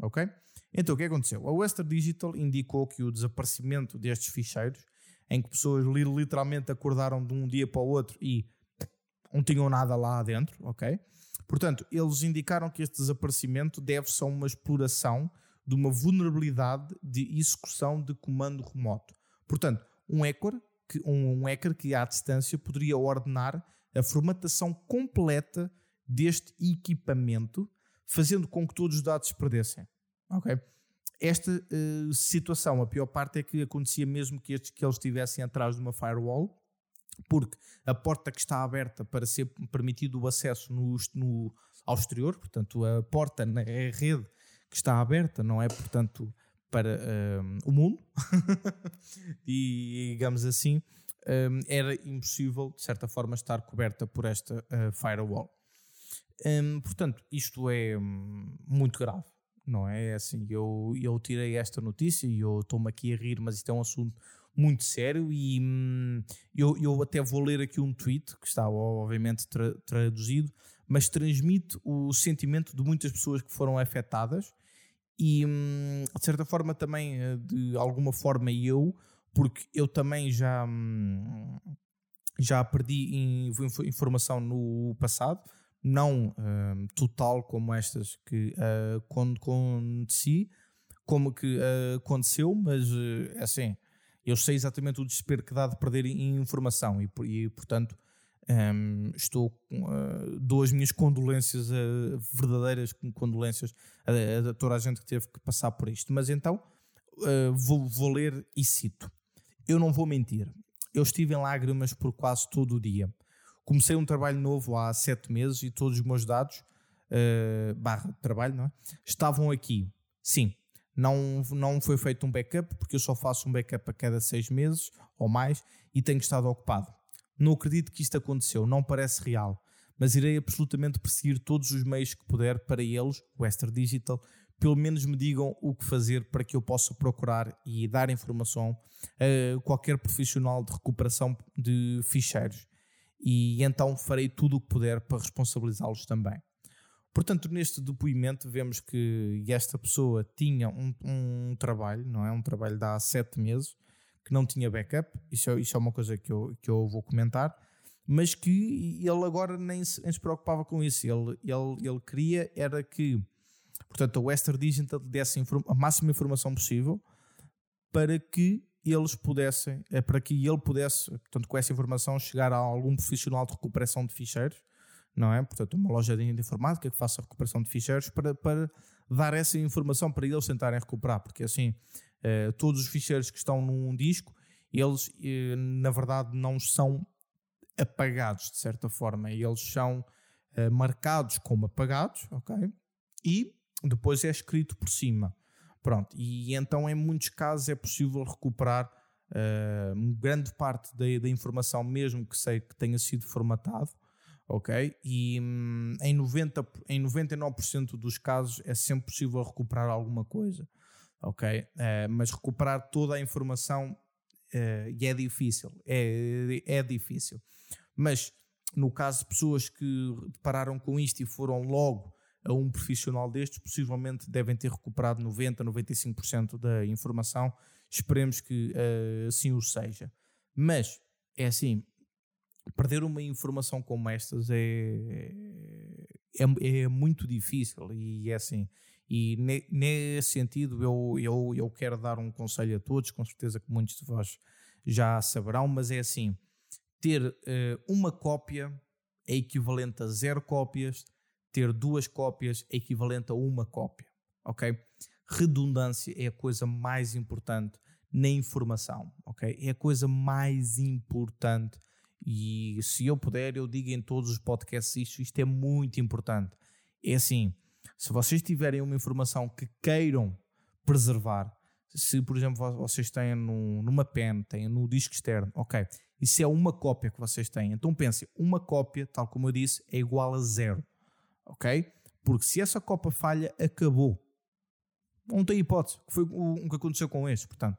Ok? Então, o que aconteceu? A Western Digital indicou que o desaparecimento destes ficheiros, em que pessoas literalmente acordaram de um dia para o outro e não tinham nada lá dentro, ok? Portanto, eles indicaram que este desaparecimento deve-se a uma exploração de uma vulnerabilidade de execução de comando remoto. Portanto, um hacker que, um, um hacker que à distância poderia ordenar a formatação completa deste equipamento, fazendo com que todos os dados se perdessem. Ok? Esta uh, situação, a pior parte é que acontecia mesmo que, estes, que eles estivessem atrás de uma firewall porque a porta que está aberta para ser permitido o acesso no, no, ao exterior, portanto, a porta na rede que está aberta, não é, portanto, para um, o mundo, e digamos assim, um, era impossível, de certa forma, estar coberta por esta uh, firewall. Um, portanto, isto é hum, muito grave. não é? é assim, eu, eu tirei esta notícia e eu estou-me aqui a rir, mas isto é um assunto muito sério e hum, eu, eu até vou ler aqui um tweet que está obviamente tra traduzido, mas transmite o sentimento de muitas pessoas que foram afetadas e hum, de certa forma também eh, de alguma forma eu, porque eu também já hum, já perdi informação no passado, não hum, total como estas que uh, aconteci, como que uh, aconteceu, mas uh, assim eu sei exatamente o desespero que dá de perder informação e, e portanto, um, estou uh, dou as minhas condolências, uh, verdadeiras condolências a, a, toda a gente que teve que passar por isto. Mas então uh, vou, vou, ler e cito: Eu não vou mentir, eu estive em lágrimas por quase todo o dia. Comecei um trabalho novo há sete meses e todos os meus dados, barra trabalho, não é? estavam aqui. Sim, não, não foi feito um backup, porque eu só faço um backup a cada seis meses ou mais e tenho estado ocupado. Não acredito que isto aconteceu, não parece real, mas irei absolutamente perseguir todos os meios que puder para eles, Western Digital, pelo menos me digam o que fazer para que eu possa procurar e dar informação a qualquer profissional de recuperação de ficheiros. E então farei tudo o que puder para responsabilizá-los também. Portanto, neste depoimento vemos que esta pessoa tinha um, um, trabalho, não é? Um trabalho de há sete meses, que não tinha backup, isso é, isso é uma coisa que eu, que eu vou comentar, mas que ele agora nem se, nem se preocupava com isso. Ele, ele, ele queria era que, portanto, a Western Digital desse a máxima informação possível para que eles pudessem, é para que ele pudesse, portanto, com essa informação, chegar a algum profissional de recuperação de ficheiros não é? Portanto, uma loja de informática que faça recuperação de ficheiros para, para dar essa informação para eles tentarem recuperar, porque assim, eh, todos os ficheiros que estão num disco, eles eh, na verdade não são apagados de certa forma, eles são eh, marcados como apagados, ok? E depois é escrito por cima. Pronto, e então em muitos casos é possível recuperar grande parte da, da informação, mesmo que sei que tenha sido formatado, ok? E hum, em, 90, em 99% dos casos é sempre possível recuperar alguma coisa, ok? Uh, mas recuperar toda a informação uh, é difícil, é, é difícil. Mas no caso de pessoas que depararam com isto e foram logo a um profissional destes, possivelmente devem ter recuperado 90, 95% da informação. Esperemos que uh, assim o seja. Mas é assim, perder uma informação como estas é, é, é muito difícil e é assim. E ne, nesse sentido eu, eu, eu quero dar um conselho a todos, com certeza que muitos de vós já saberão, mas é assim: ter uh, uma cópia é equivalente a zero cópias, ter duas cópias é equivalente a uma cópia, ok? Redundância é a coisa mais importante na informação, ok? É a coisa mais importante e se eu puder, eu digo em todos os podcasts isto, isto é muito importante. É assim, se vocês tiverem uma informação que queiram preservar, se por exemplo vocês têm numa pen, têm no disco externo, ok, isso é uma cópia que vocês têm. Então pensem, uma cópia, tal como eu disse, é igual a zero, ok? Porque se essa cópia falha, acabou. Não tem hipótese, que foi o que aconteceu com este, portanto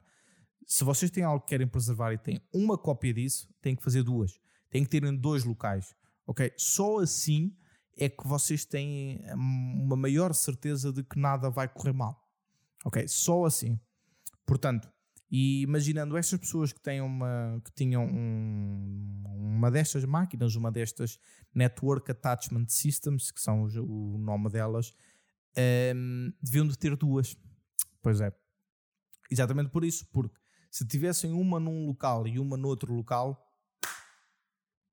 se vocês têm algo que querem preservar e têm uma cópia disso, têm que fazer duas. Têm que ter em dois locais. Ok? Só assim é que vocês têm hum, uma maior certeza de que nada vai correr mal. Ok? Só assim. Portanto, e imaginando estas pessoas que, têm uma, que tinham um, uma destas máquinas, uma destas Network Attachment Systems, que são o, o nome delas, um, deviam de ter duas. Pois é. Exatamente por isso, porque se tivessem uma num local e uma no outro local,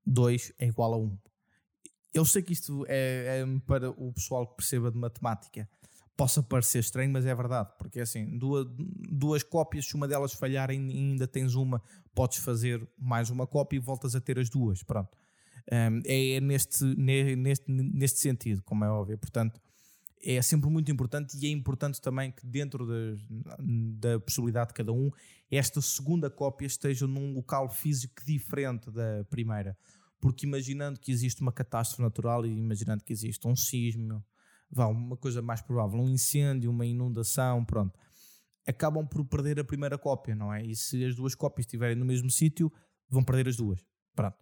2 é igual a 1. Um. Eu sei que isto é, é, para o pessoal que perceba de matemática. Possa parecer estranho, mas é verdade, porque é assim, duas, duas cópias, se uma delas falhar e ainda tens uma, podes fazer mais uma cópia e voltas a ter as duas. Pronto. Um, é neste, neste, neste sentido, como é óbvio. Portanto, é sempre muito importante e é importante também que dentro da possibilidade de cada um, esta segunda cópia esteja num local físico diferente da primeira. Porque imaginando que existe uma catástrofe natural e imaginando que existe um sismo, vá, uma coisa mais provável, um incêndio, uma inundação, pronto, acabam por perder a primeira cópia, não é? E se as duas cópias estiverem no mesmo sítio, vão perder as duas. Pronto.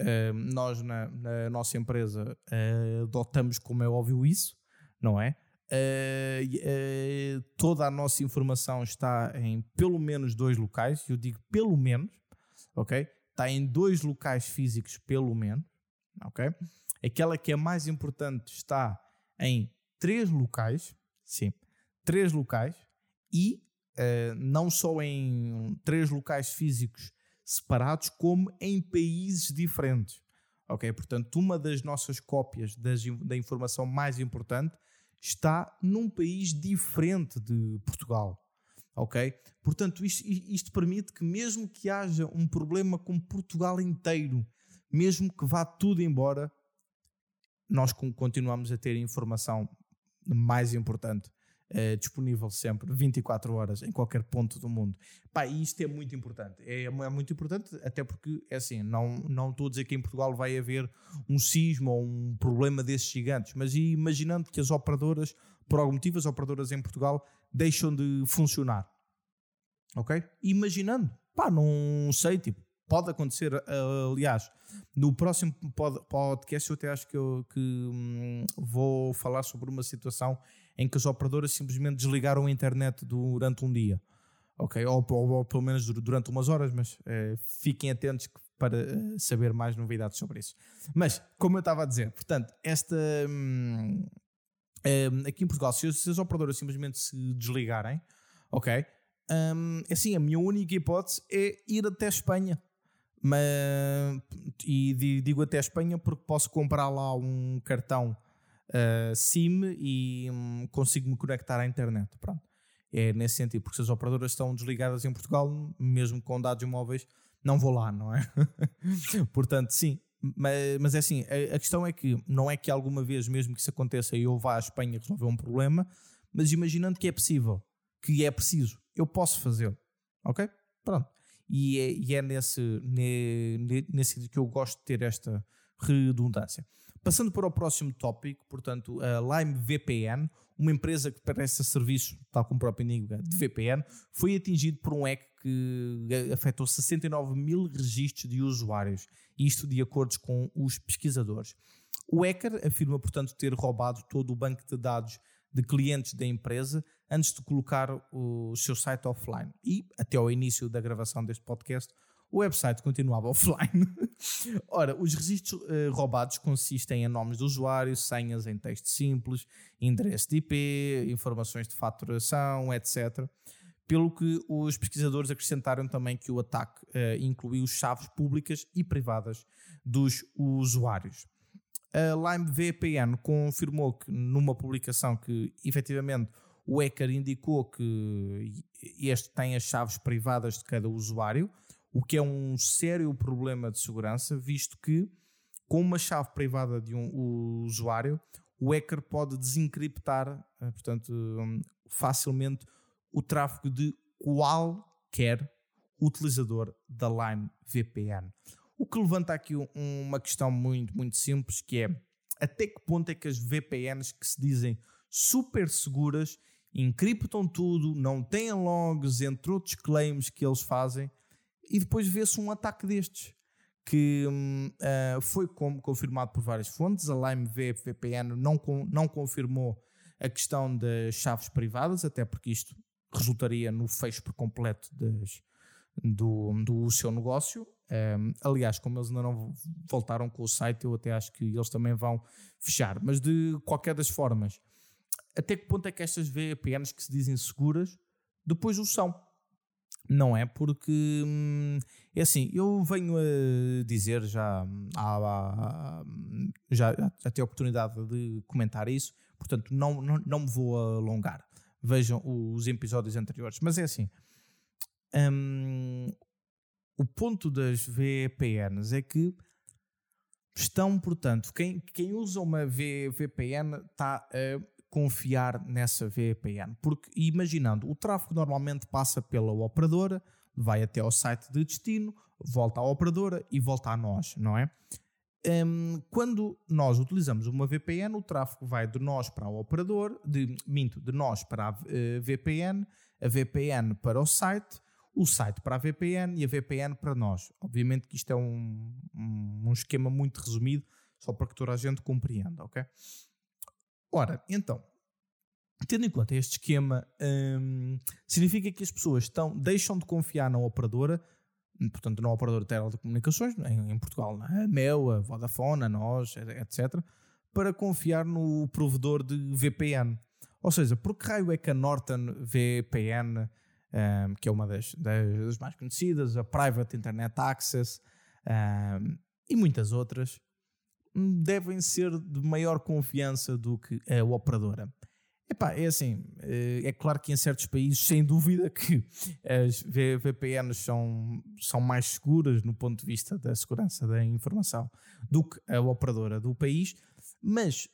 Uh, nós, na, na, nossa empresa, uh, adotamos, como é óbvio, isso, não é? Uh, toda a nossa informação está em pelo menos dois locais, eu digo pelo menos, ok? Está em dois locais físicos, pelo menos, ok? Aquela que é mais importante está em três locais, sim, três locais, e uh, não só em três locais físicos separados, como em países diferentes. Ok? Portanto, uma das nossas cópias das, da informação mais importante está num país diferente de Portugal. Ok? Portanto, isto, isto permite que, mesmo que haja um problema com Portugal inteiro, mesmo que vá tudo embora, nós continuamos a ter informação mais importante uh, disponível sempre, 24 horas, em qualquer ponto do mundo. Pá, e isto é muito importante. É, é muito importante, até porque, é assim, não, não estou a dizer que em Portugal vai haver um sismo ou um problema desses gigantes, mas imaginando que as operadoras, por algum motivo, as operadoras em Portugal deixam de funcionar. Ok? Imaginando. Pá, não sei, tipo, pode acontecer, aliás, no próximo podcast eu até acho que, eu, que hum, vou falar sobre uma situação em que as operadoras simplesmente desligaram a internet durante um dia. Ok, ou, ou, ou pelo menos durante umas horas, mas uh, fiquem atentos para uh, saber mais novidades sobre isso. Mas, como eu estava a dizer, portanto, esta. Hum, hum, aqui em Portugal, se, se, as operadoras simplesmente se desligarem, ok, um, assim, a minha única hipótese é ir até Espanha. Mas, e digo até Espanha porque posso comprar lá um cartão uh, SIM e um, consigo me conectar à internet. Pronto. É nesse sentido, porque se as operadoras estão desligadas em Portugal, mesmo com dados móveis, não vou lá, não é? Portanto, sim. Mas, mas é assim, a, a, questão é que não é que alguma vez, mesmo que isso aconteça, eu vá à Espanha resolver um problema, mas imaginando que é possível, que é preciso, eu posso fazê-lo. Ok? Pronto. E é, e é nesse, nesse, nesse sentido que eu gosto de ter esta redundância. Passando para o próximo tópico, portanto, a Lime VPN, uma empresa que presta serviço, tal como o próprio Enigma, de VPN, foi atingido por um hack que afetou 69 mil registros de usuários, isto de acordo com os pesquisadores. O hacker afirma, portanto, ter roubado todo o banco de dados de clientes da empresa antes de colocar o seu site offline. E, até ao início da gravação deste podcast, o website continuava offline. Ora, os registros uh, roubados consistem em nomes de usuários, senhas em texto simples, endereço de IP, informações de faturação, etc. Pelo que os pesquisadores acrescentaram também que o ataque uh, incluiu chaves públicas e privadas dos usuários. A Lime VPN confirmou que numa publicação que efetivamente o hacker indicou que este tem as chaves privadas de cada usuário, o que é um sério problema de segurança, visto que com uma chave privada de um usuário, o hacker pode desencriptar, eh, portanto, hum, facilmente o tráfego de qualquer utilizador da Lime VPN. O que levanta aqui uma questão muito, muito simples, que é até que ponto é que as VPNs que se dizem super seguras encriptam tudo, não têm logs, entre outros claims que eles fazem, e depois vê-se um ataque destes que uh, foi com, confirmado por várias fontes. A Lime VPN não, não confirmou a questão das chaves privadas, até porque isto resultaria no fecho por completo das, do, do seu negócio. Um, aliás, como eles ainda não voltaram com o site, eu até acho que eles também vão fechar. Mas de qualquer das formas, até que ponto é que estas VPNs que se dizem seguras depois o são? Não é porque hum, é assim, eu venho a dizer já há, já, já tenho a oportunidade de comentar isso, portanto não, não, não me vou alongar. Vejam os episódios anteriores, mas é assim. Hum, o ponto das VPNs é que estão, portanto, quem, quem usa uma VPN está a confiar nessa VPN. Porque, imaginando, o tráfego normalmente passa pela operadora, vai até ao site de destino, volta à operadora e volta a nós, não é? Um, quando nós utilizamos uma VPN, o tráfego vai de nós para o operador, de, minto, de nós para a uh, eh, VPN, a VPN para o site, o site para a VPN e a VPN para nós. Obviamente que isto é um, um, um esquema muito resumido, só para que toda a gente compreenda, ok? Ora, então, tendo em conta este esquema, significa que as pessoas estão, deixam de confiar na operadora, portanto, na operadora de telecomunicações, em, em Portugal, é? a Mel, a Vodafone, a nós, etc., para confiar no provedor de VPN. Ou seja, por que raio é que a Norton VPN, um, que é uma das, das, mais conhecidas, a Private Internet Access um, e muitas outras, devem ser de maior confiança do que a operadora? Epá, é assim, eh, é claro que em certos países, sem dúvida, que as VPNs são, são mais seguras no ponto de vista da segurança da informação do que a operadora do país, mas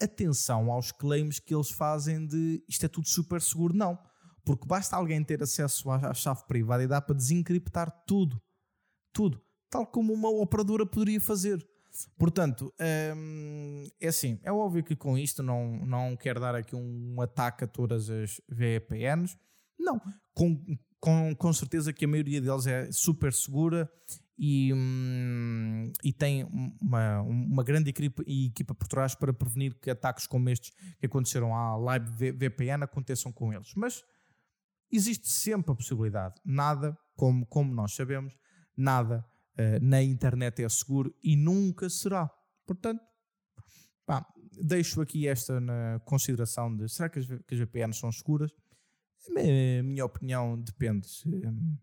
atenção aos claims que eles fazem de isto é tudo super seguro, não. Porque basta alguém ter acesso à chave privada e dá para desencriptar tudo. Tudo. Tal como uma operadora poderia fazer. Portanto, hum, é assim, é óbvio que com isto não, não quero dar aqui um ataque a todas as VPNs. Não, com, com, com certeza que a maioria deles é super segura e, hum, e tem uma, uma grande equipa, equipa por trás para prevenir que ataques como estes que aconteceram à Live VPN aconteçam com eles. Mas existe sempre a possibilidade. Nada, como, como nós sabemos, nada na internet é seguro e nunca será. Portanto, pá, deixo aqui esta na consideração de será que as, que as VPNs são seguras? A minha opinião depende. Se, um,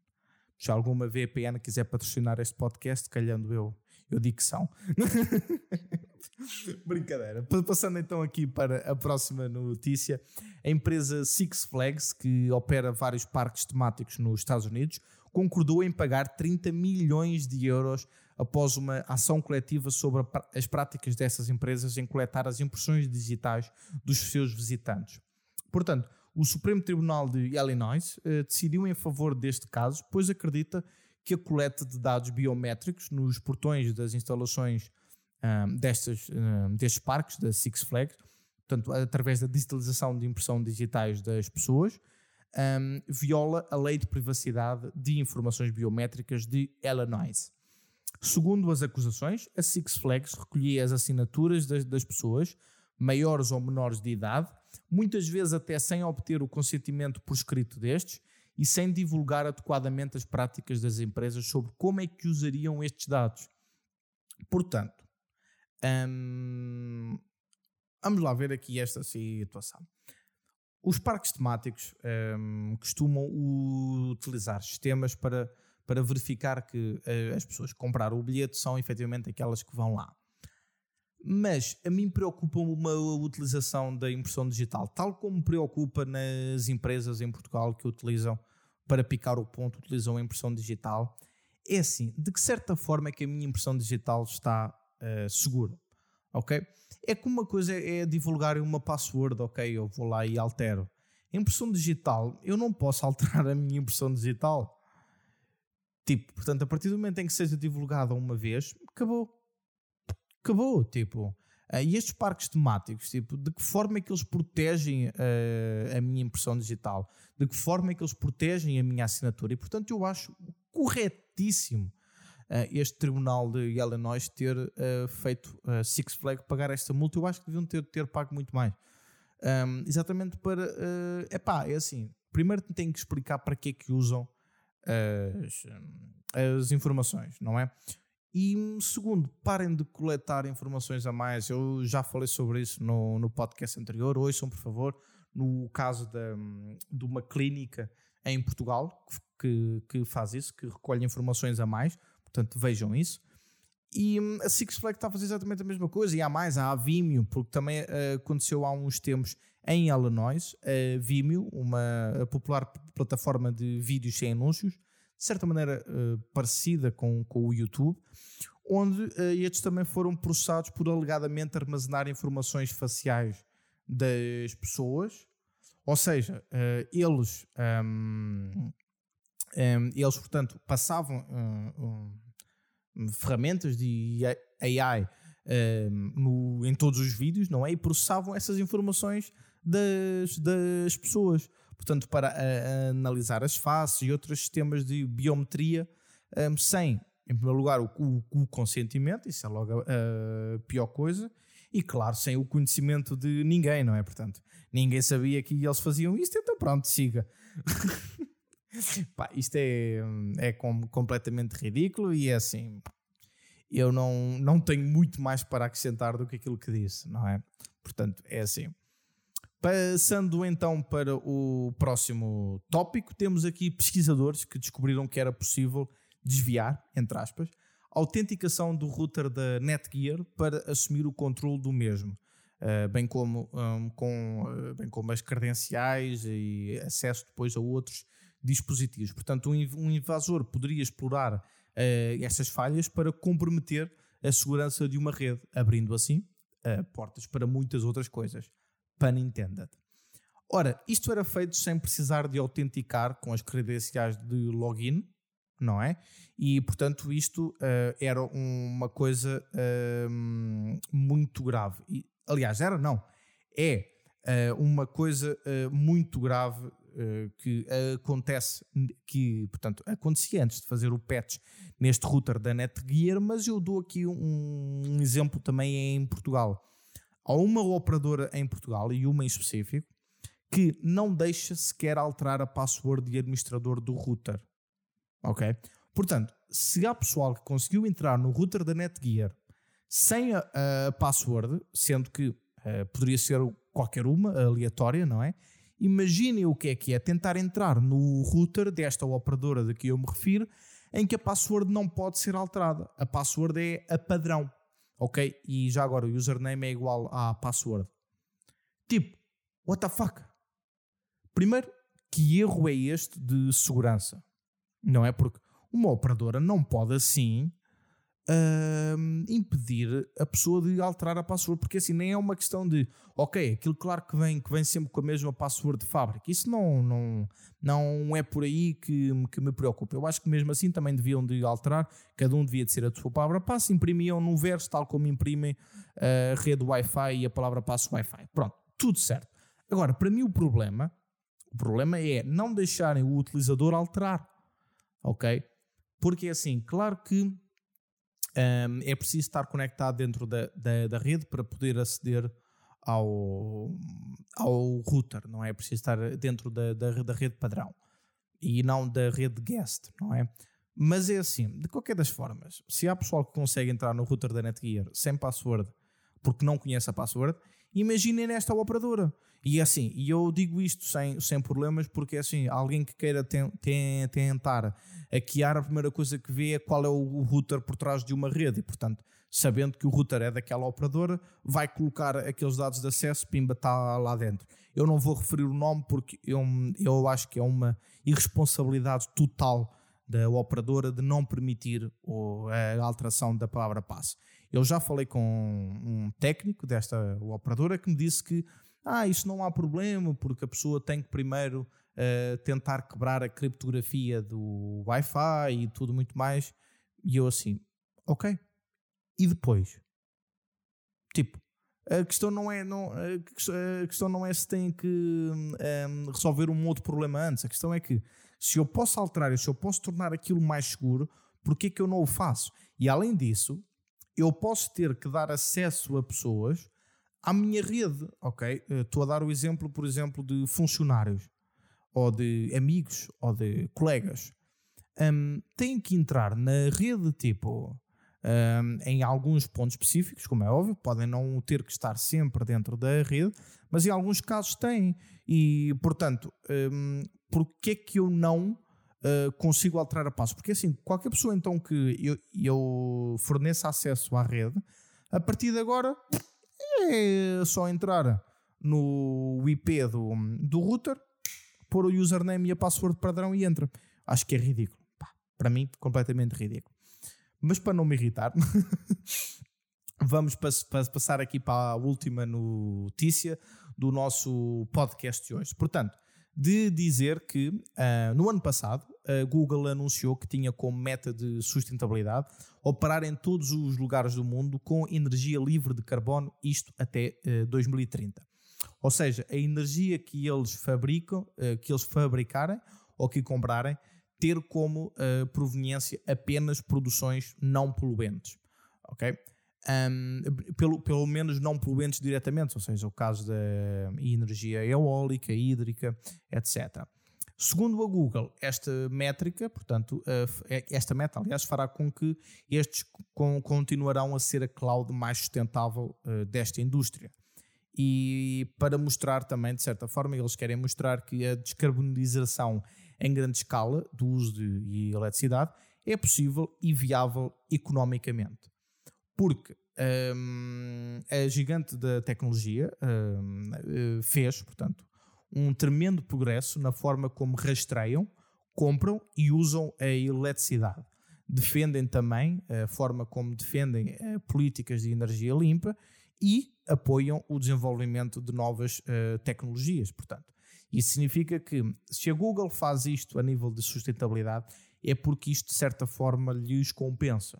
se alguma VPN quiser patrocinar este podcast, calhando eu, eu digo que são. Brincadeira. Passando então aqui para a próxima notícia. A empresa Six Flags, que opera vários parques temáticos nos Estados Unidos, concordou em pagar 30 milhões de euros após uma ação coletiva sobre as práticas dessas empresas em coletar as impressões digitais dos seus visitantes. Portanto, o Supremo Tribunal de Illinois eh, decidiu em favor deste caso, pois acredita que a coleta de dados biométricos nos portões das instalações um, destes, um, destes parques da Six Flags, portanto, através da digitalização de impressão digitais das pessoas, um, viola a lei de privacidade de informações biométricas de Illinois. Segundo as acusações, a Six Flags recolhia as assinaturas das, das pessoas, maiores ou menores de idade, muitas vezes até sem obter o consentimento por escrito destes e sem divulgar adequadamente as práticas das empresas sobre como é que usariam estes dados. Portanto, hum, vamos lá ver aqui esta situação. Os parques temáticos um, costumam utilizar sistemas para, para verificar que uh, as pessoas que compraram o bilhete são efetivamente aquelas que vão lá. Mas a mim preocupa-me uma utilização da impressão digital, tal como preocupa nas empresas em Portugal que utilizam para picar o ponto, utilizam a impressão digital. É assim, de que certa forma é que a minha impressão digital está uh, segura? Ok? É como uma coisa é divulgar uma password, ok? Eu vou lá e altero. Impressão digital, eu não posso alterar a minha impressão digital. Tipo, portanto, a partir do momento em que seja divulgada uma vez, acabou. Acabou, tipo. Uh, e estes parques temáticos, tipo, de que forma é que eles protegem uh, a minha impressão digital? De que forma é que eles protegem a minha assinatura? E, portanto, eu acho corretíssimo este tribunal de Illinois ter uh, feito uh, Six Flags pagar esta multa, eu acho que deviam ter, ter pago muito mais. Um, exatamente para. Uh, epá, é assim. Primeiro tem que explicar para que é que usam as, as informações, não é? E segundo, parem de coletar informações a mais. Eu já falei sobre isso no, no podcast anterior. Ouçam, por favor, no caso da, de uma clínica em Portugal que, que faz isso, que recolhe informações a mais. Portanto, vejam isso. E hum, a Six Flags está a fazer exatamente a mesma coisa. E há mais, há a Vimeo, porque também uh, aconteceu há uns tempos em Illinois. A Vimeo, uma popular plataforma de vídeos sem anúncios, de certa maneira uh, parecida com, com o YouTube, onde uh, estes também foram processados por alegadamente armazenar informações faciais das pessoas. Ou seja, eles. Um, um, eles, portanto, passavam um, ferramentas de AI um, no, em todos os vídeos, não é? E processavam essas informações das, das pessoas. Portanto, para a, a analisar as faces e outros sistemas de biometria um, sem, em primeiro lugar, o, o, o consentimento, isso é logo a, a, pior coisa, e claro, sem o conhecimento de ninguém, não é? Portanto, ninguém sabia que eles faziam isto, então pronto, siga. Pá, isto é, é com, completamente ridículo e é assim. Eu não, não tenho muito mais para acrescentar do que aquilo que disse, não é? Portanto, é assim. Passando então para o próximo tópico, temos aqui pesquisadores que descobriram que era possível desviar, entre aspas, a autenticação do router da Netgear para assumir o controle do mesmo, uh, bem, como, um, com, uh, bem como as credenciais e acesso depois a outros dispositivos. Portanto, um invasor poderia explorar uh, essas falhas para comprometer a segurança de uma rede, abrindo assim portas para muitas outras coisas pun intended. Ora, isto era feito sem precisar de autenticar com as credenciais de login, não é? E, portanto, isto uh, era uma coisa uh, muito grave. E, aliás, era não. É uh, uma coisa muito grave que acontece, que, portanto, acontecia antes de fazer o patch neste router da Netgear, mas eu dou aqui um, um exemplo também em Portugal Há uma operadora em Portugal e uma em específico que não deixa sequer alterar a password de administrador do router. Ok? Portanto, se há pessoal que conseguiu entrar no router da Netgear sem a, a password, sendo que uh, poderia ser qualquer uma, aleatória, não é? Imaginem o que é que é tentar entrar no router desta operadora de que eu me refiro, em que a password não pode ser alterada. A password é a padrão ok? E já agora o username é igual à password. Tipo, what the fuck? Primeiro, que erro é este de segurança? Não é? Porque uma operadora não pode assim uh, impedir a pessoa de alterar a password, porque assim nem é uma questão de ok, aquilo claro que vem, que vem sempre com a mesma password de fábrica. Isso não, não, não é por aí que, que me preocupa. Eu acho que mesmo assim também deviam de alterar, cada um devia de ser a sua palavra passe, imprimiam no verso, tal como imprimem a rede Wi-Fi e a palavra passe Wi-Fi. Pronto, tudo certo. Agora, para mim o problema, o problema é não deixarem o utilizador alterar, ok? Porque assim, claro que um, é preciso estar conectado dentro da, da, da, rede para poder aceder ao, ao router, não é? É preciso estar dentro da, da, da rede padrão e não da rede guest, não é? Mas é assim, de qualquer das formas, se há pessoal que consegue entrar no router da Netgear sem password porque não conhece a password, imaginem nesta operadora. E é assim, e eu digo isto sem, sem problemas, porque é assim, alguém que queira ten, ten, tentar hackear, a primeira coisa que vê é qual é o router por trás de uma rede, e portanto, sabendo que o router é daquela operadora, vai colocar aqueles dados de acesso, pimba, está lá dentro. Eu não vou referir o nome porque eu, eu acho que é uma irresponsabilidade total da operadora de não permitir a alteração da palavra passe. Eu já falei com um técnico desta operadora que me disse que ah, isso não há problema, porque a pessoa tem que primeiro uh, tentar quebrar a criptografia do Wi-Fi e tudo muito mais. E eu assim, ok. E depois? Tipo, a questão não é, não, a questão não é se tem que um, ehm, resolver um outro problema antes. A questão é que se eu posso alterar, se eu posso tornar aquilo mais seguro, porquê que eu não o faço? E além disso, eu posso ter que dar acesso a pessoas à minha rede, ok? Eh, estou a dar o exemplo, por exemplo, de funcionários, ou de amigos, ou de colegas. Um, têm que entrar na rede, tipo, um, em alguns pontos específicos, como é óbvio, podem não ter que estar sempre dentro da rede, mas em alguns casos têm. E, portanto, um, porquê que eu não uh, consigo alterar a passo? Porque, assim, qualquer pessoa, então, que eu, eu forneça acesso à rede, a partir de agora é só entrar no IP do, do router, pôr o username e a password padrão e entra. Acho que é ridículo. Pá, para mim, completamente ridículo. Mas para não me irritar, vamos passar aqui para a última notícia do nosso podcast de hoje. Portanto, de dizer que uh, no ano passado a Google anunciou que tinha como meta de sustentabilidade operar em todos os lugares do mundo com energia livre de carbono, isto até uh, 2030. Ou seja, a energia que eles fabricam, uh, que eles fabricarem ou que comprarem, ter como proveniência apenas produções não poluentes. Ok? Um, pelo, pelo menos não poluentes diretamente, ou seja, o caso da energia eólica, hídrica, etc. Segundo a Google, esta métrica, portanto, uh, esta meta, aliás, fará com que estes continuarão a ser a cloud mais sustentável uh, desta indústria. E para mostrar também, de certa forma, eles querem mostrar que a descarbonização em grande escala do uso de eletricidade é possível e viável economicamente. Porque um, a gigante da tecnologia um, eh, fez, portanto, um tremendo progresso na forma como rastreiam, compram e usam a eletricidade. Defendem também a forma como defendem uh, políticas de energia limpa e apoiam o desenvolvimento de novas uh, tecnologias. Portanto, isso significa que se a Google faz isto a nível de sustentabilidade, é porque isto de certa forma lhes compensa.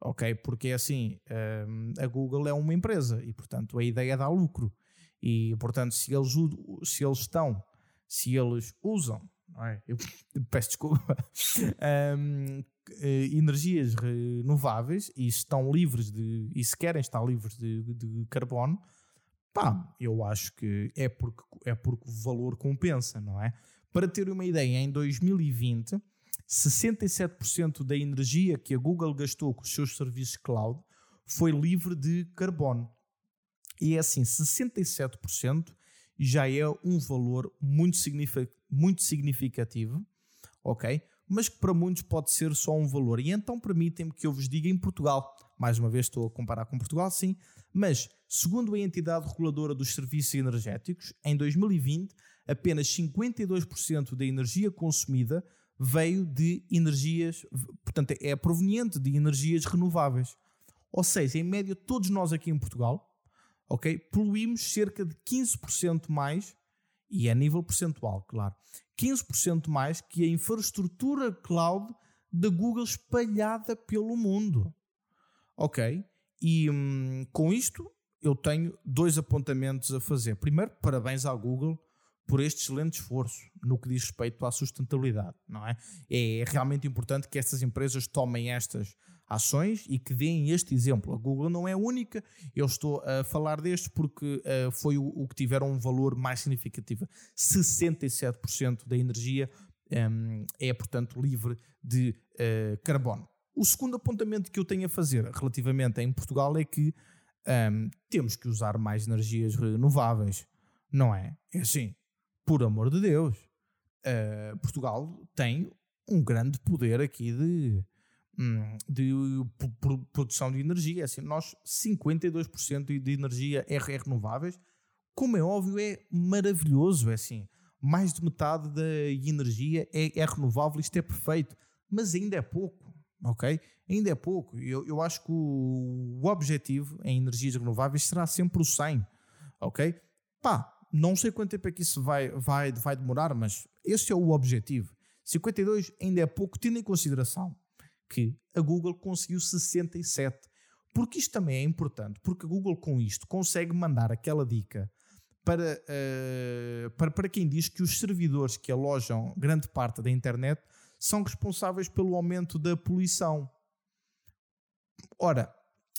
Ok? Porque é assim, hum, a Google é uma empresa e, portanto, a ideia é dar lucro. E, portanto, se eles, se eles estão, se eles usam, é? eu peço desculpa, um, eh, energias renováveis e estão livres de, e se querem estar livres de, de carbono, Pá, eu acho que é porque, é porque o valor compensa, não é? Para ter uma ideia, em 2020, 67% da energia que a Google gastou com os seus serviços cloud foi livre de carbono. E é assim, 67% já é um valor muito, muito significativo, ok? Mas que para muitos pode ser só um valor. E então permitem-me que eu vos diga em Portugal, mais uma vez estou a comparar com Portugal, sim, mas, segundo a entidade reguladora dos serviços energéticos, em 2020, apenas 52% da energia consumida veio de energias, portanto, é proveniente de energias renováveis. Ou seja, em média, todos nós aqui em Portugal, ok, poluímos cerca de 15% mais, e é a nível percentual, claro, 15% mais que a infraestrutura cloud da Google espalhada pelo mundo. Ok? E hum, com isto eu tenho dois apontamentos a fazer. Primeiro, parabéns à Google por este excelente esforço no que diz respeito à sustentabilidade, não é? É realmente importante que estas empresas tomem estas ações e que deem este exemplo. A Google não é a única, eu estou a falar deste porque uh, foi o, o, que tiveram um valor mais significativo. 67% da energia um, é, portanto, livre de uh, carbono. O segundo apontamento que eu tenho a fazer relativamente em Portugal é que um, temos que usar mais energias renováveis, não é? É assim, por amor de Deus. Uh, Portugal tem um grande poder aqui de, hum, de produção de energia. É assim, nós 52% de energia é, é renováveis, como é óbvio, é maravilhoso. É assim, mais de metade da energia é, é renovável, isto é perfeito, mas ainda é pouco ok? Ainda é pouco. Eu, eu acho que o, o objetivo em energias renováveis será sempre o 100, ok? Pá, não sei quanto tempo é que isso vai, vai, vai demorar, mas esse é o objetivo. 52 ainda é pouco, tendo em consideração que a Google conseguiu 67. Porque isto também é importante, porque a Google com isto consegue mandar aquela dica para, uh, para, para quem diz que os servidores que alojam grande parte da internet são responsáveis pelo aumento da poluição. Ora,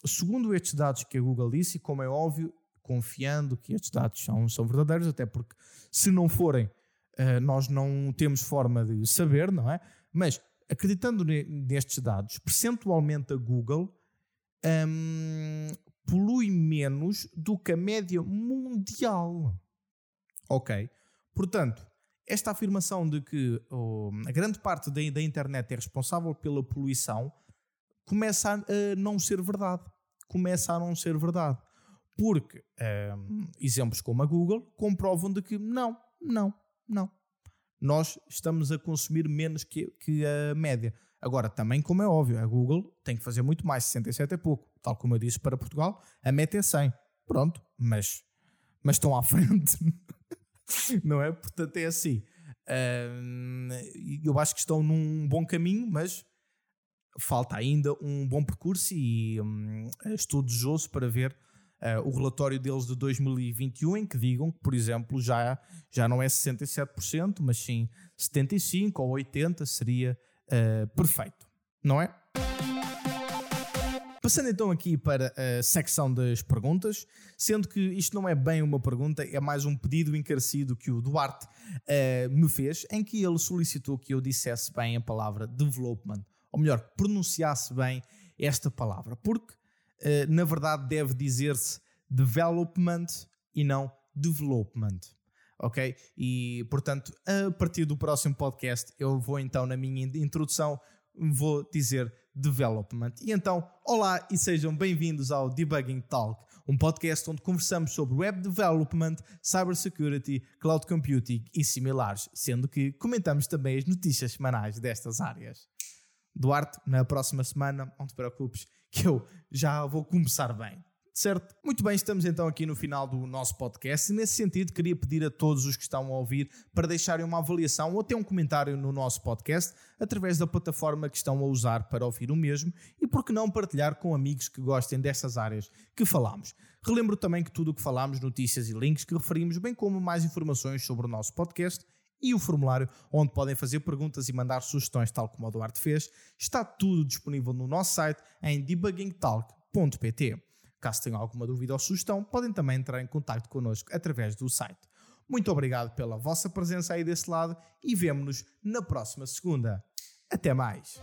segundo estes dados que a Google disse, e como é óbvio, confiando que estes dados são, são verdadeiros, até porque se não forem, uh, nós não temos forma de saber, não é? Mas acreditando nestes dados, percentualmente a Google um, polui menos do que a média mundial. Ok? Portanto, esta afirmação de que oh, a grande parte da, da, internet é responsável pela poluição começa a, a, não ser verdade. Começa a não ser verdade. Porque um, exemplos como a Google comprovam de que não, não, não. Nós estamos a consumir menos que, que a média. Agora, também, como é óbvio, a Google tem que fazer muito mais, 67 é pouco. Tal como eu disse para Portugal, a meta é 100. Pronto, mas, mas estão à frente. não é? Portanto, é assim. eu acho que estão num bom caminho, mas falta ainda um bom percurso e um, estou desejoso para ver uh, o relatório deles de 2021 em que digam que, por exemplo, já, já não é 67%, mas sim 75% ou 80% seria uh, perfeito, não é? Passando então aqui para a secção das perguntas, sendo que isto não é bem uma pergunta, é mais um pedido encarecido que o Duarte uh, me fez, em que ele solicitou que eu dissesse bem a palavra development, ou melhor, pronunciasse bem esta palavra, porque na verdade deve dizer-se development e não development. Ok? E portanto, a partir do próximo podcast, eu vou então na minha introdução vou dizer development. E então, olá e sejam bem-vindos ao Debugging Talk, um podcast onde conversamos sobre web development, cybersecurity, cloud computing e similares, sendo que comentamos também as notícias semanais destas áreas. Duarte, na próxima semana, não te preocupes, que eu já vou começar bem. Certo? Muito bem, estamos então aqui no final do nosso podcast e nesse sentido queria pedir a todos os que estão a ouvir para deixarem uma avaliação ou até um comentário no nosso podcast através da plataforma que estão a usar para ouvir o mesmo e por que não partilhar com amigos que gostem destas áreas que falamos. Relembro também que tudo o que falamos, notícias e links que referimos, bem como mais informações sobre o nosso podcast e o formulário onde podem fazer perguntas e mandar sugestões, tal como o Eduardo fez, está tudo disponível no nosso site em debuggingtalk.pt. Caso tenham alguma dúvida ou sugestão, podem também entrar em contato connosco através do site. Muito obrigado pela vossa presença aí desse lado e vemo-nos na próxima segunda. Até mais!